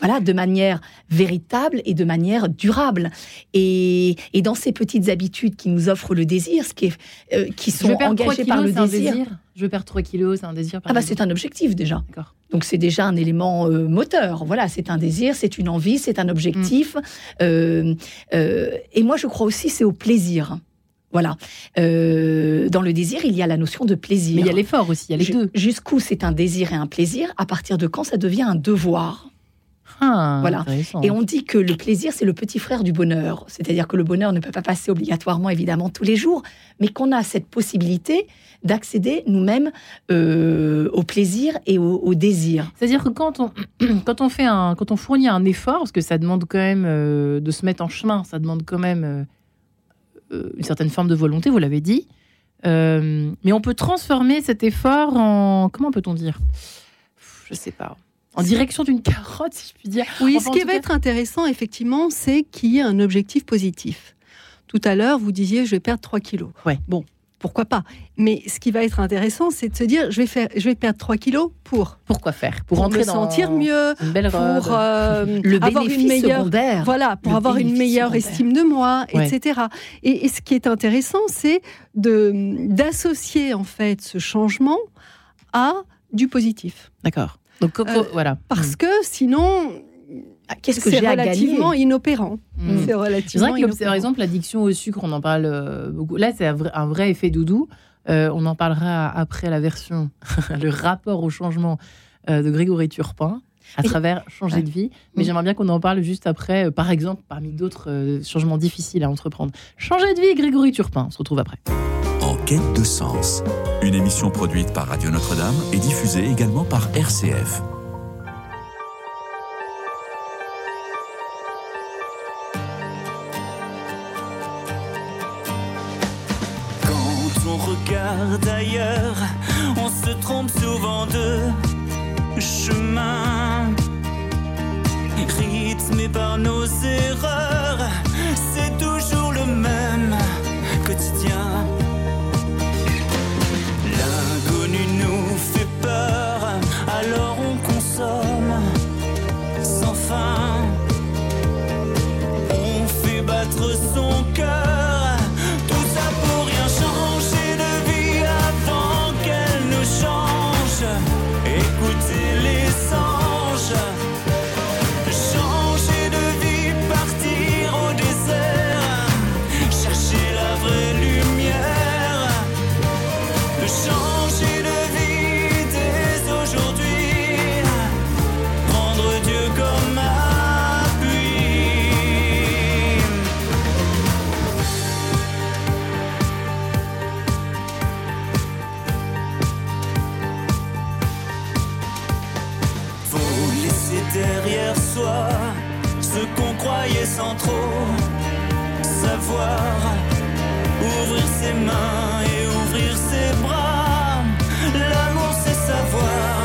Voilà, de manière véritable et de manière durable. Et, et, dans ces petites habitudes qui nous offrent le désir, ce qui, est, qui sont engagées par le désir. Je veux perdre 3 kilos, c'est un désir. ah bah c'est un objectif déjà. Donc c'est déjà un élément euh, moteur. Voilà, c'est un désir, c'est une envie, c'est un objectif. Mm. Euh, euh, et moi je crois aussi c'est au plaisir. Voilà. dans le désir, il y a la notion de plaisir. Mais il y a l'effort aussi, il y a les deux. Jusqu'où c'est un désir et un plaisir, à partir de quand ça devient un devoir ah, voilà. Et on dit que le plaisir, c'est le petit frère du bonheur. C'est-à-dire que le bonheur ne peut pas passer obligatoirement, évidemment, tous les jours, mais qu'on a cette possibilité d'accéder nous-mêmes euh, au plaisir et au, désir. C'est-à-dire que quand on, [CLEARS THROAT] quand on fait un, quand on fournit un effort, parce que ça demande quand même euh, de se mettre en chemin, ça demande quand même euh, une certaine forme de volonté, vous l'avez dit. mais on peut transformer cet effort en, comment peut-on dire? Je sais pas en direction d'une carotte, si je puis dire. Oui, ce qui va être intéressant, effectivement, c'est qu'il y ait un objectif positif. Tout à l'heure, vous disiez, je vais perdre 3 kilos. Ouais. Bon, pourquoi pas? Mais ce qui va être intéressant, c'est de se dire, je vais faire, je vais perdre 3 kilos pour. Pourquoi faire? Pour, me sentir mieux, pour euh, le avoir une meilleure, secondaire. voilà, pour avoir une meilleure estime de moi, etc. Et, et, ce qui est intéressant, c'est d'associer en fait ce changement à du positif. D'accord. Donc, euh, voilà. Parce mm. que sinon, ah, qu'est-ce que j'ai relativement inopérant. Mm. C'est relativement vrai que, par exemple, l'addiction au sucre, on en parle euh, beaucoup. Là, c'est un, vrai effet doudou. Euh, on en parlera après la version, [LAUGHS] le rapport au changement de Grégory Turpin à travers changer de vie. Mais mm. j'aimerais bien qu'on en parle juste après, par exemple, parmi d'autres changements difficiles à entreprendre. Changer de vie, Grégory Turpin. On se retrouve après. Quête de sens. Une émission produite par Radio Notre-Dame et diffusée également par RCF. Quand on regarde ailleurs, on se trompe souvent de chemin. Rythmé par nos erreurs, c'est toujours le même ses mains et ouvrir ses bras. L'amour, c'est savoir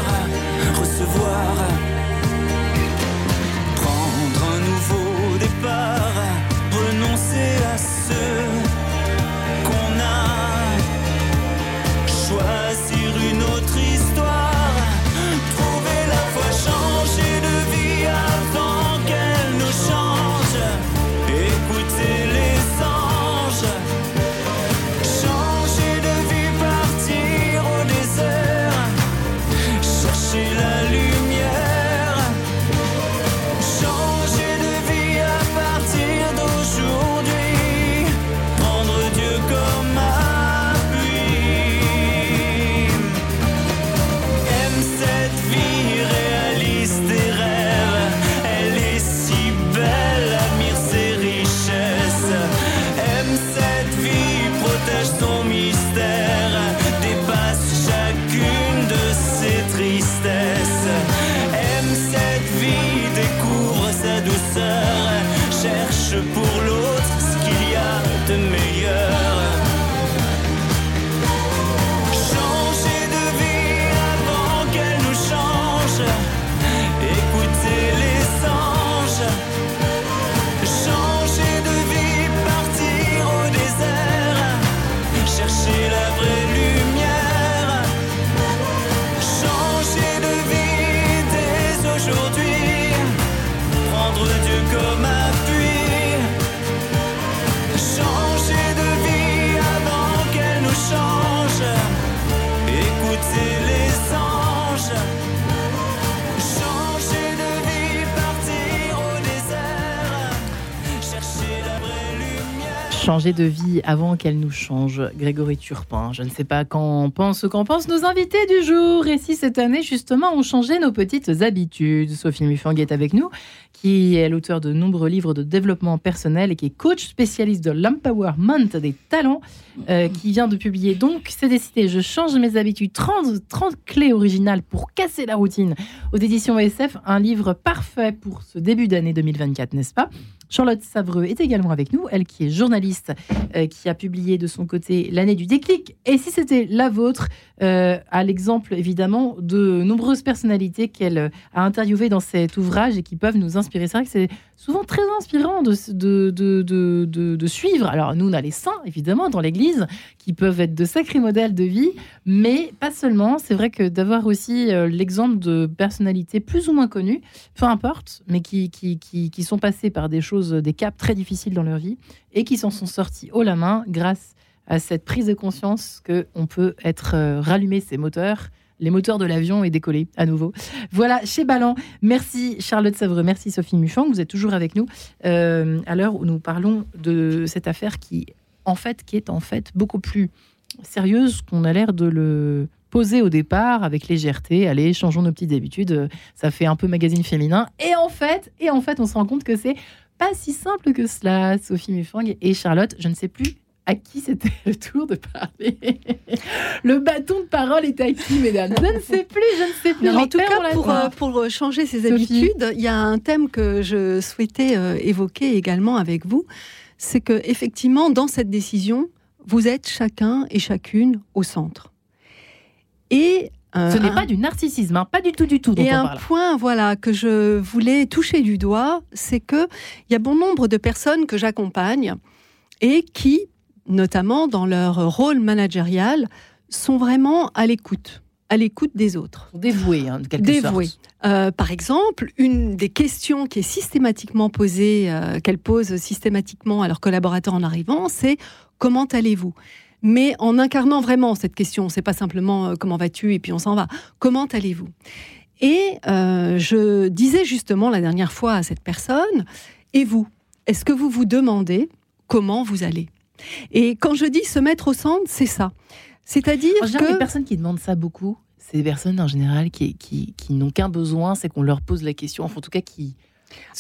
recevoir, Changer de vie avant qu'elle nous change. Grégory Turpin, je ne sais pas qu'en pensent, qu'en pensent nos invités du jour. Et si cette année, justement, on changeait nos petites habitudes? Sophie Muffang est avec nous, qui est l'auteur de nombreux livres de développement personnel et qui est coach spécialiste de l'empowerment des talents, euh, qui vient de publier donc C'est décidé, je change mes habitudes, 30, 30 clés originales pour casser la routine aux éditions ESF, un livre parfait pour ce début d'année 2024, n'est-ce pas? Charlotte Savreux est également avec nous, elle qui est journaliste, euh, qui a publié de son côté l'année du déclic. Et si c'était la vôtre, euh, à l'exemple évidemment de nombreuses personnalités qu'elle a interviewées dans cet ouvrage et qui peuvent nous inspirer. C'est vrai que c'est souvent très inspirant de, de, de, de, suivre. Alors nous, on a les saints, évidemment, dans l'Église, qui peuvent être de sacrés modèles de vie, mais pas seulement. C'est vrai que d'avoir aussi euh, l'exemple de personnalités plus ou moins connues, peu importe, mais qui, qui, qui, qui sont passées par des choses, des caps très difficiles dans leur vie et qui s'en sont sortis haut la main grâce à cette prise de conscience que on peut être euh, rallumer ses moteurs, les moteurs de l'avion et décoller à nouveau. Voilà, chez Ballant. Merci Charlotte Savreux, merci Sophie Muchang, vous êtes toujours avec nous euh, à l'heure où nous parlons de cette affaire qui, en fait, qui est en fait beaucoup plus sérieuse qu'on a l'air de le poser au départ avec légèreté. Allez, changeons nos petites habitudes. Ça fait un peu magazine féminin. Et en fait, et en fait, on se rend compte que c'est pas si simple que cela. Sophie Muffang et Charlotte, je ne sais plus à qui c'était [LAUGHS] le tour de parler. [LAUGHS] Le bâton de parole est à qui, mesdames Je ne sais plus, je ne sais plus. en Les tout cas, la pour, voix. euh, pour changer ses Sophie. habitudes, il y a un thème que je souhaitais euh, évoquer également avec vous. C'est que effectivement, dans cette décision, vous êtes chacun et chacune au centre. Et euh, Ce n'est un- pas du narcissisme, hein, pas du tout, du tout. Et un parle. point, voilà, que je voulais toucher du doigt, c'est que il y a bon nombre de personnes que j'accompagne et qui, notamment dans leur rôle managérial, sont vraiment à l'écoute, à l'écoute des autres. Dévoué, hein, de quelque sorte. Euh, par exemple, une des questions qui est systématiquement posée, euh, qu'elles posent systématiquement à leurs collaborateurs en arrivant, c'est comment allez-vous? Mais en incarnant vraiment cette question, c'est pas simplement euh, comment vas-tu? et puis on s'en va. Comment allez-vous? Et je disais justement la dernière fois à cette personne, et vous Est-ce que vous vous demandez comment vous allez? Et quand je dis se mettre au centre, c'est ça. C'est-à-dire En général, que les personnes qui demandent ça beaucoup, c'est des personnes en général qui, qui, qui n'ont qu'un besoin, c'est qu'on leur pose la question, enfin, en tout cas qui,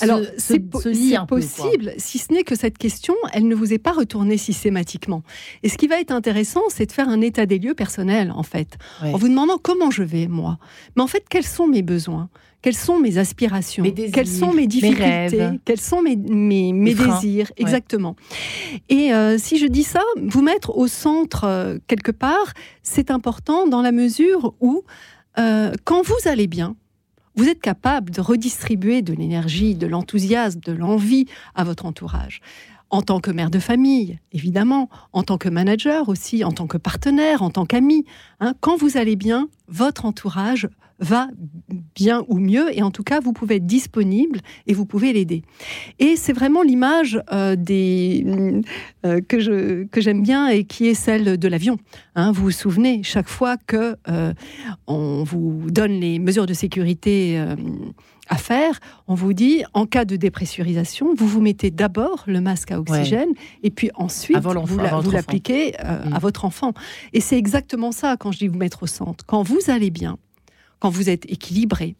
Alors, c'est po- peu, possible, si ce n'est que cette question, elle ne vous est pas retournée systématiquement. Et ce qui va être intéressant, c'est de faire un état des lieux personnel, en fait, Ouais. en vous demandant comment je vais, moi. Mais en fait, quels sont mes besoins? Quelles sont mes aspirations désirs, Quelles sont mes mes difficultés rêves. Quels sont mes, mes, mes freins. désirs Exactement. Et euh, si je dis ça, vous mettre au centre euh, quelque part, c'est important dans la mesure où, euh, quand vous allez bien, vous êtes capable de redistribuer de l'énergie, de l'enthousiasme, de l'envie à votre entourage. En tant que mère de famille, évidemment, en tant que manager aussi, en tant que partenaire, en tant qu'ami. hein. quand vous allez bien, votre entourage va bien ou mieux, et en tout cas, vous pouvez être disponible et vous pouvez l'aider. Et c'est vraiment l'image euh, des euh, que je que j'aime bien et qui est celle de l'avion. hein. vous vous souvenez, chaque fois que euh, on vous donne les mesures de sécurité à faire, on vous dit en cas de dépressurisation, vous vous mettez d'abord le masque à oxygène et puis ensuite vous la- l'appliquez euh, à votre enfant. Et c'est exactement ça quand je dis vous mettre au centre. Quand vous allez bien, quand vous êtes équilibré,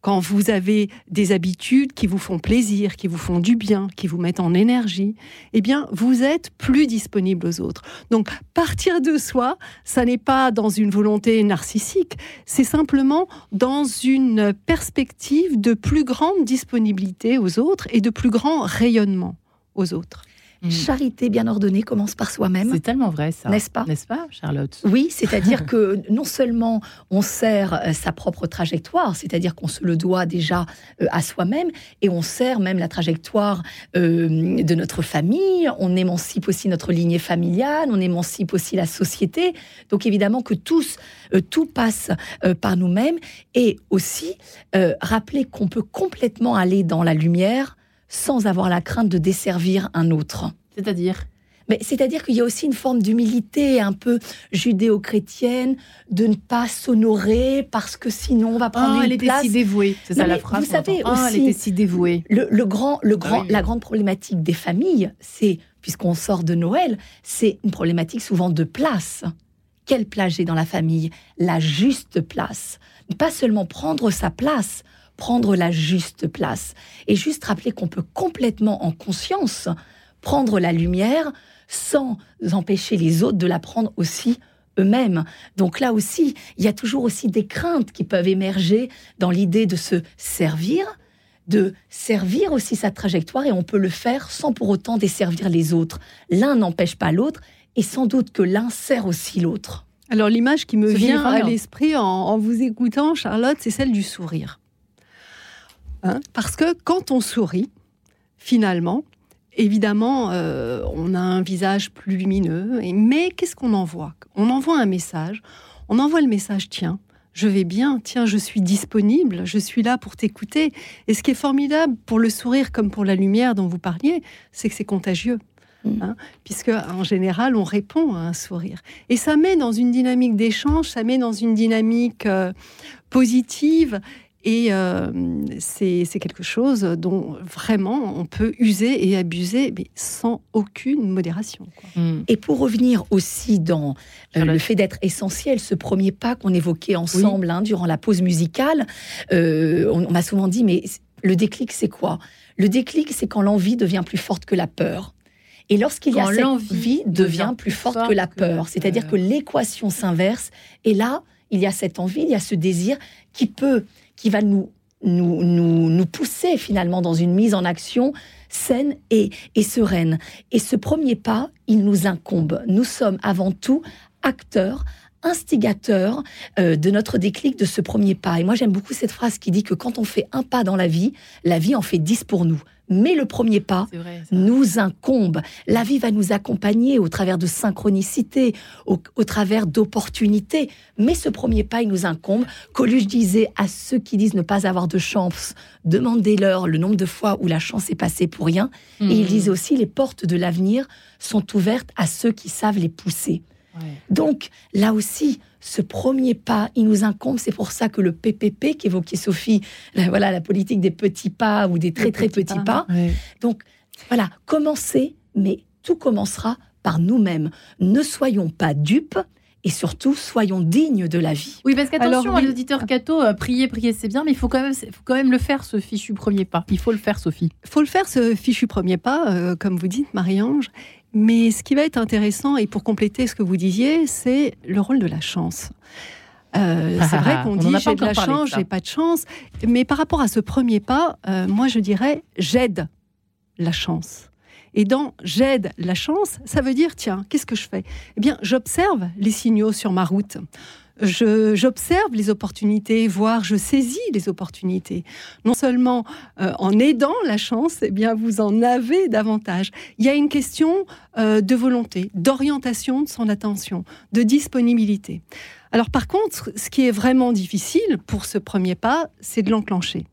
quand vous avez des habitudes qui vous font plaisir, qui vous font du bien, qui vous mettent en énergie, eh bien, vous êtes plus disponible aux autres. Donc, partir de soi, ça n'est pas dans une volonté narcissique, c'est simplement dans une perspective de plus grande disponibilité aux autres et de plus grand rayonnement aux autres. Mm. Charité bien ordonnée commence par soi-même. C'est tellement vrai, ça. N'est-ce pas N'est-ce pas, Charlotte? Oui, c'est-à-dire [LAUGHS] que non seulement on sert euh, sa propre trajectoire, c'est-à-dire qu'on se le doit déjà euh, à soi-même, et on sert même la trajectoire euh, de notre famille, on émancipe aussi notre lignée familiale, on émancipe aussi la société. Donc évidemment que tous, euh, tout passe euh, par nous-mêmes, et aussi rappeler qu'on peut complètement aller dans la lumière sans avoir la crainte de desservir un autre. C'est-à-dire? Mais c'est-à-dire qu'il y a aussi une forme d'humilité un peu judéo-chrétienne, de ne pas s'honorer parce que sinon on va prendre Ah, une elle était place. si dévouée. C'est ça la phrase. vous savez. Ah, aussi- elle était si dévouée. Le, le grand, le grand, Ah oui. la grande problématique des familles, c'est puisqu'on sort de Noël, c'est une problématique souvent de place. Quelle place j'ai dans la famille? La juste place. Pas seulement prendre sa place, prendre la juste place. Et juste rappeler qu'on peut complètement en conscience prendre la lumière sans empêcher les autres de la prendre aussi eux-mêmes. Donc là aussi, il y a toujours aussi des craintes qui peuvent émerger dans l'idée de se servir, de servir aussi sa trajectoire et on peut le faire sans pour autant desservir les autres. L'un n'empêche pas l'autre et sans doute que l'un sert aussi l'autre. Alors l'image qui me vient à l'esprit en, en vous écoutant, Charlotte, c'est celle du sourire. Hein, Parce que quand on sourit, finalement, évidemment, euh, on a un visage plus lumineux, et- mais qu'est-ce qu'on envoie? On envoie un message, on envoie le message, tiens, je vais bien, tiens, je suis disponible, je suis là pour t'écouter. Et ce qui est formidable pour le sourire comme pour la lumière dont vous parliez, c'est que c'est contagieux. Mm. hein, puisque en général, on répond à un sourire. Et ça met dans une dynamique d'échange, ça met dans une dynamique euh, positive. Et euh, c'est c'est quelque chose dont vraiment on peut user et abuser, mais sans aucune modération. quoi. Mm. Et pour revenir aussi dans euh, le fait d'être essentiel, ce premier pas qu'on évoquait ensemble hein, durant la pause musicale, euh, on, on m'a souvent dit, mais le déclic, c'est quoi? Le déclic, c'est quand l'envie devient plus forte que la peur. Et lorsqu'il y a cette l'envie vie devient plus forte que la peur, c'est-à-dire que l'équation s'inverse, et là, il y a cette envie, il y a ce désir qui peut, qui va nous, nous, nous, pousser finalement dans une mise en action saine et, et sereine. Et ce premier pas, il nous incombe. Nous sommes avant tout acteurs, instigateurs euh, de notre déclic de ce premier pas. Et moi, j'aime beaucoup cette phrase qui dit que quand on fait un pas dans la vie, la vie en fait dix pour nous. Mais le premier pas, vrai. nous incombe. La vie va nous accompagner au travers de synchronicité, au, au travers d'opportunités. Mais ce premier pas, il nous incombe. Coluche disait à ceux qui disent ne pas avoir de chance, demandez-leur le nombre de fois où la chance est passée pour rien. Et il Mm. disait aussi les portes de l'avenir sont ouvertes à ceux qui savent les pousser. Ouais. Donc là aussi, ce premier pas, il nous incombe. C'est pour ça que le PPP qu'évoquait Sophie, la- voilà la politique des petits pas ou des très très petits petits pas. pas, Ouais. donc voilà, commencer, mais tout commencera par nous-mêmes. Ne soyons pas dupes. et surtout, soyons dignes de la vie. Oui, parce qu'attention, oui. les auditeurs Cato, euh, prier, prier, c'est bien, mais il faut quand même, faut quand même le faire, ce fichu premier pas. Il faut le faire, Sophie. faut le faire, ce fichu premier pas, euh, comme vous dites, Marie-Ange. Mais ce qui va être intéressant, et pour compléter ce que vous disiez, c'est le rôle de la chance. Euh, c'est vrai [LAUGHS] qu'on dit j'ai de la chance, j'ai pas de chance. Mais par rapport à ce premier pas, euh, moi je dirais j'aide la chance. Et dans j'aide la chance, ça veut dire tiens, qu'est-ce que je fais? Eh bien, j'observe les signaux sur ma route. J'observe les opportunités, voire je saisis les opportunités. Non seulement euh, en aidant la chance, eh bien vous en avez davantage. Il y a une question euh, de volonté, d'orientation de son attention, de disponibilité. Alors par contre, ce qui est vraiment difficile pour ce premier pas, c'est de l'enclencher.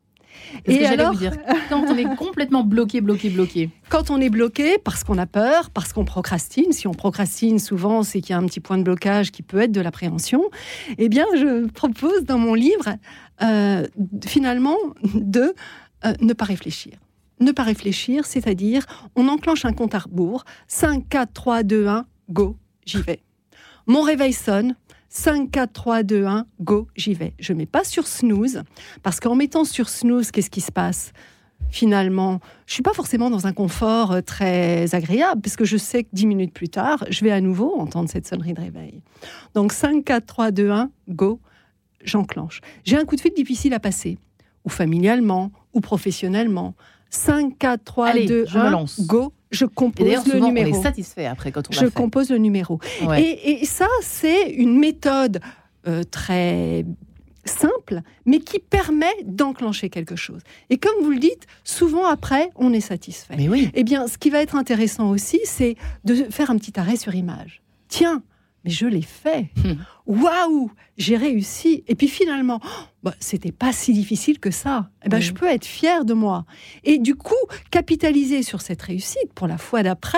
Et que alors, vous dire? Quand on est complètement bloqué, bloqué, bloqué. quand on est bloqué parce qu'on a peur, parce qu'on procrastine, si on procrastine souvent, c'est qu'il y a un petit point de blocage qui peut être de l'appréhension, eh bien, je propose dans mon livre, euh, finalement, de euh, ne pas réfléchir. Ne pas réfléchir, c'est-à-dire, on enclenche un compte à rebours, 5, 4, 3, 2, 1, go, j'y vais. Mon réveil sonne, 5, 4, 3, 2, 1, go, j'y vais. Je ne mets pas sur snooze, parce qu'en mettant sur snooze, qu'est-ce qui se passe? Finalement, je suis pas forcément dans un confort euh, très agréable, puisque je sais que 10 minutes plus tard, je vais à nouveau entendre cette sonnerie de réveil. Donc 5, 4, 3, 2, 1, go, j'enclenche. J'ai un coup de fil difficile à passer, ou familialement, ou professionnellement. 5, 4, 3, Allez, 2, je me 1, lance. go, je Et compose le souvent, on numéro. est satisfait après quand on Je fait. compose le numéro. Ouais. Et, et ça, c'est une méthode euh, très simple, mais qui permet d'enclencher quelque chose. Et comme vous le dites, souvent après, on est satisfait. Mais oui. Eh bien, ce qui va être intéressant aussi, c'est de faire un petit arrêt sur image. Tiens, mais je l'ai fait. Hmm. Waouh, j'ai réussi. Et puis finalement, oh, bah, c'était pas si difficile que ça. Eh ben, Oui. je peux être fière de moi. Et du coup, capitaliser sur cette réussite pour la fois d'après,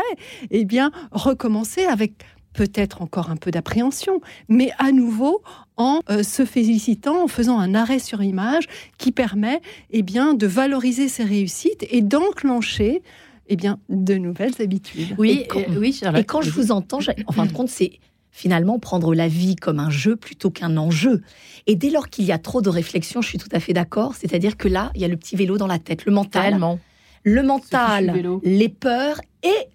eh bien, recommencer avec peut-être encore un peu d'appréhension, mais à nouveau en euh, se félicitant, en faisant un arrêt sur image qui permet eh bien, de valoriser ses réussites et d'enclencher eh bien, de nouvelles habitudes. Oui, Et quand- euh, oui, Charlotte. Et quand je vous entends, en fin de compte, c'est finalement prendre la vie comme un jeu plutôt qu'un enjeu. Et dès lors qu'il y a trop de réflexion, je suis tout à fait d'accord. C'est-à-dire que là, il y a le petit vélo dans la tête, le mental, le mental, les peurs et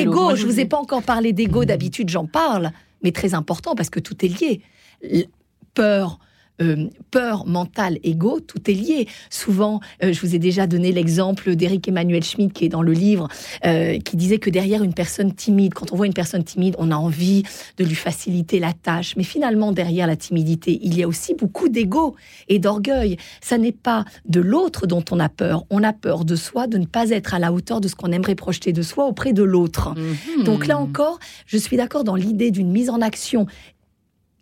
l'ego. Je vous ai pas encore parlé d'ego d'habitude, j'en parle, mais très important parce que tout est lié. L- Peur. Euh, peur, mental, ego, tout est lié. Souvent, euh, je vous ai déjà donné l'exemple d'Éric Emmanuel Schmitt qui est dans le livre, euh, qui disait que derrière une personne timide, quand on voit une personne timide, on a envie de lui faciliter la tâche. Mais finalement, derrière la timidité, il y a aussi beaucoup d'ego et d'orgueil. Ça n'est pas de l'autre dont on a peur. On a peur de soi, de ne pas être à la hauteur de ce qu'on aimerait projeter de soi auprès de l'autre. Mhm. Donc là encore, je suis d'accord dans l'idée d'une mise en action,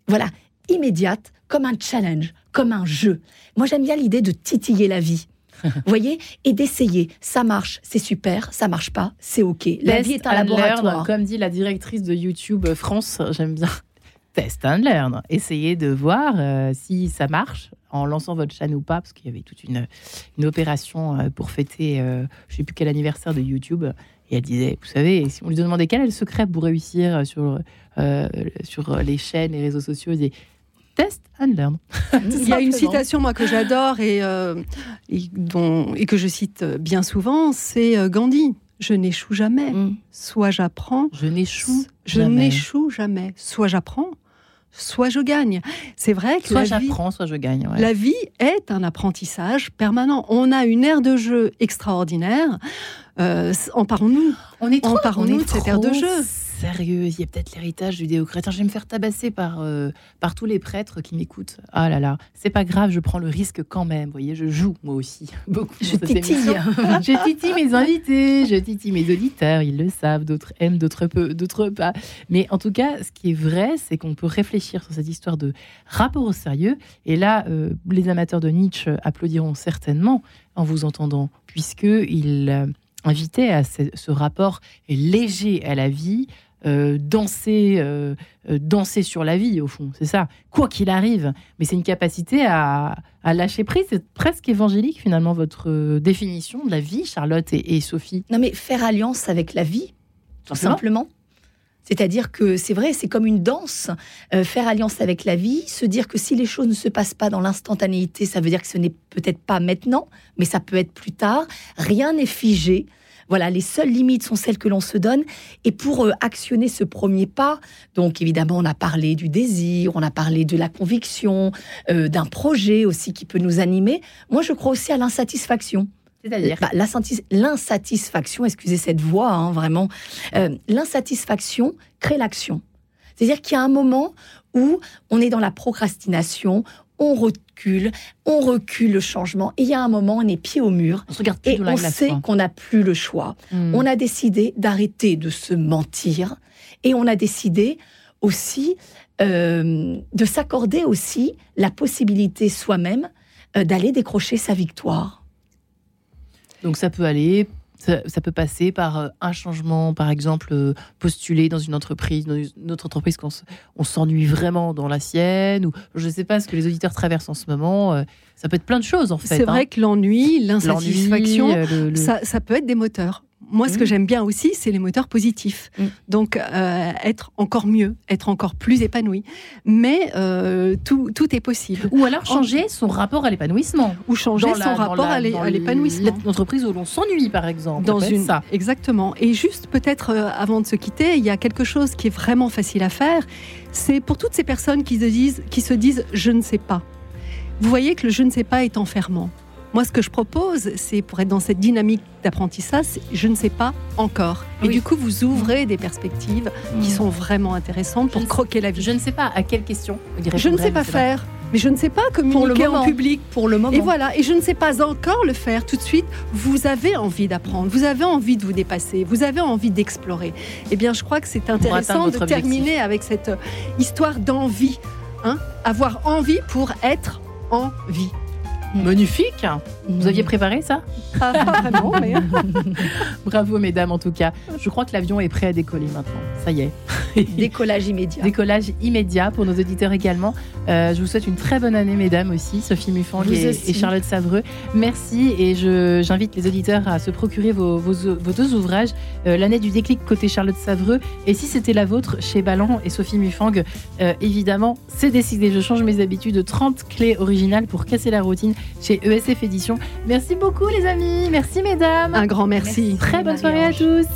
voilà, immédiate, comme un challenge, comme un jeu. Moi, j'aime bien l'idée de titiller la vie. [LAUGHS] Vous voyez? Et d'essayer. Ça marche, c'est super. Ça marche pas, c'est OK. La Test vie est un laboratoire. learn, comme dit la directrice de YouTube France, [LAUGHS] j'aime bien. Test and learn. Essayez de voir euh, si ça marche en lançant votre chaîne ou pas, parce qu'il y avait toute une, une opération euh, pour fêter, euh, je sais plus quel anniversaire de YouTube. Et elle disait, vous savez, si on lui demandait quel est le secret pour réussir sur, euh, sur les chaînes, les réseaux sociaux, elle disait test and learn. [LAUGHS] Il y a une citation moi que j'adore et, euh, et dont- et que je cite bien souvent, c'est euh, Gandhi. Je n'échoue jamais. Mm. Soit j'apprends, Je n'échoue. je n'échoue jamais. Soit j'apprends, soit je gagne. C'est vrai que Soit la vie, j'apprends, soit je gagne. ouais. la vie est un apprentissage permanent. On a une aire de jeu extraordinaire. Euh, emparons-nous. On est trop, Emparons-nous on est de cette aire de jeu. Sérieux, il y a peut-être l'héritage judéo-chrétien. Je vais me faire tabasser par, euh, par tous les prêtres qui m'écoutent. Ah là là, c'est pas grave, je prends le risque quand même. Vous voyez, je joue moi aussi [LAUGHS] beaucoup. Je titille. je titille mes invités, je titille mes auditeurs. Ils le savent, d'autres aiment, d'autres peu, d'autres pas. Mais en tout cas, ce qui est vrai, c'est qu'on peut réfléchir sur cette histoire de rapport au sérieux. Et là, euh, les amateurs de Nietzsche applaudiront certainement en vous entendant, puisque il euh, invitait à ce, ce rapport léger à la vie. Euh, danser, euh, euh, danser sur la vie au fond, c'est ça. Quoi qu'il arrive, mais c'est une capacité à, à lâcher prise. C'est presque évangélique finalement votre définition de la vie, Charlotte et, et Sophie. Non, mais faire alliance avec la vie, tout Simplement. simplement. C'est-à-dire que c'est vrai, c'est comme une danse, euh, faire alliance avec la vie, se dire que si les choses ne se passent pas dans l'instantanéité, ça veut dire que ce n'est peut-être pas maintenant, mais ça peut être plus tard. Rien n'est figé. Voilà, les seules limites sont celles que l'on se donne. Et pour euh, actionner ce premier pas, donc évidemment, on a parlé du désir, on a parlé de la conviction, euh, d'un projet aussi qui peut nous animer. Moi, je crois aussi à l'insatisfaction. C'est-à-dire Bah, l'insatis- L'insatisfaction, excusez cette voix, hein, vraiment, euh, l'insatisfaction crée l'action. C'est-à-dire qu'il y a un moment où on est dans la procrastination, on recule, on recule le changement, et il y a un moment, on est pied au mur, on se regarde plus et on sait qu'on n'a plus le choix. Hmm. On a décidé d'arrêter de se mentir, et on a décidé aussi euh, de s'accorder aussi la possibilité soi-même euh, d'aller décrocher sa victoire. Donc ça peut aller, ça, ça peut passer par euh, un changement, par exemple, euh, postuler dans une entreprise, dans une autre entreprise qu'on on s'ennuie vraiment dans la sienne, ou je ne sais pas ce que les auditeurs traversent en ce moment. euh, ça peut être plein de choses en fait. C'est vrai que l'ennui, l'insatisfaction, L'ennui, le- le- ça, ça peut être des moteurs. Moi, ce que Mm. j'aime bien aussi, c'est les moteurs positifs. Mm. Donc, euh, être encore mieux, être encore plus épanoui. Mais euh, tout, tout est possible. Ou alors changer son rapport à l'épanouissement. Ou changer Dans son la- rapport la- à l'épanouissement. L'entreprise où l'on s'ennuie, par exemple. Dans une... ça. Exactement. Et juste peut-être euh, avant de se quitter, il y a quelque chose qui est vraiment facile à faire. C'est pour toutes ces personnes qui se disent, qui se disent je ne sais pas. Vous voyez que le je ne sais pas est enfermant. Moi, ce que je propose, c'est pour être dans cette dynamique d'apprentissage, je ne sais pas encore. Et Oui. du coup, vous ouvrez des perspectives qui sont vraiment intéressantes pour Je croquer la vie. Je ne sais pas à quelle question. Je ne sais pas faire, mais je ne sais pas communiquer en public. Pour le moment. Et voilà, et je ne sais pas encore le faire tout de suite. Vous avez envie d'apprendre, vous avez envie de vous dépasser, vous avez envie d'explorer. Eh bien, je crois que c'est intéressant de objectif. terminer avec cette histoire d'envie. Hein Avoir envie pour être en vie. Magnifique. Mhm. Vous aviez préparé ça pas [LAUGHS] vraiment, mais [LAUGHS] Bravo, mesdames, en tout cas. Je crois que l'avion est prêt à décoller maintenant. Ça y est. [LAUGHS] Décollage immédiat. Décollage immédiat pour nos auditeurs également. Euh, je vous souhaite une très bonne année, mesdames aussi, Sophie Muffang et, Charlotte Savreux. Merci et j'invite les auditeurs à se procurer vos, vos- vos deux ouvrages, euh, L'année du déclic côté Charlotte Savreux et si c'était la vôtre chez Ballan et Sophie Muffang. Euh, évidemment, c'est décidé, je change mes habitudes. 30 clés originales pour casser la routine chez ESF Éditions. Merci beaucoup les amis, merci mesdames. un grand merci. Très bonne soirée à tous.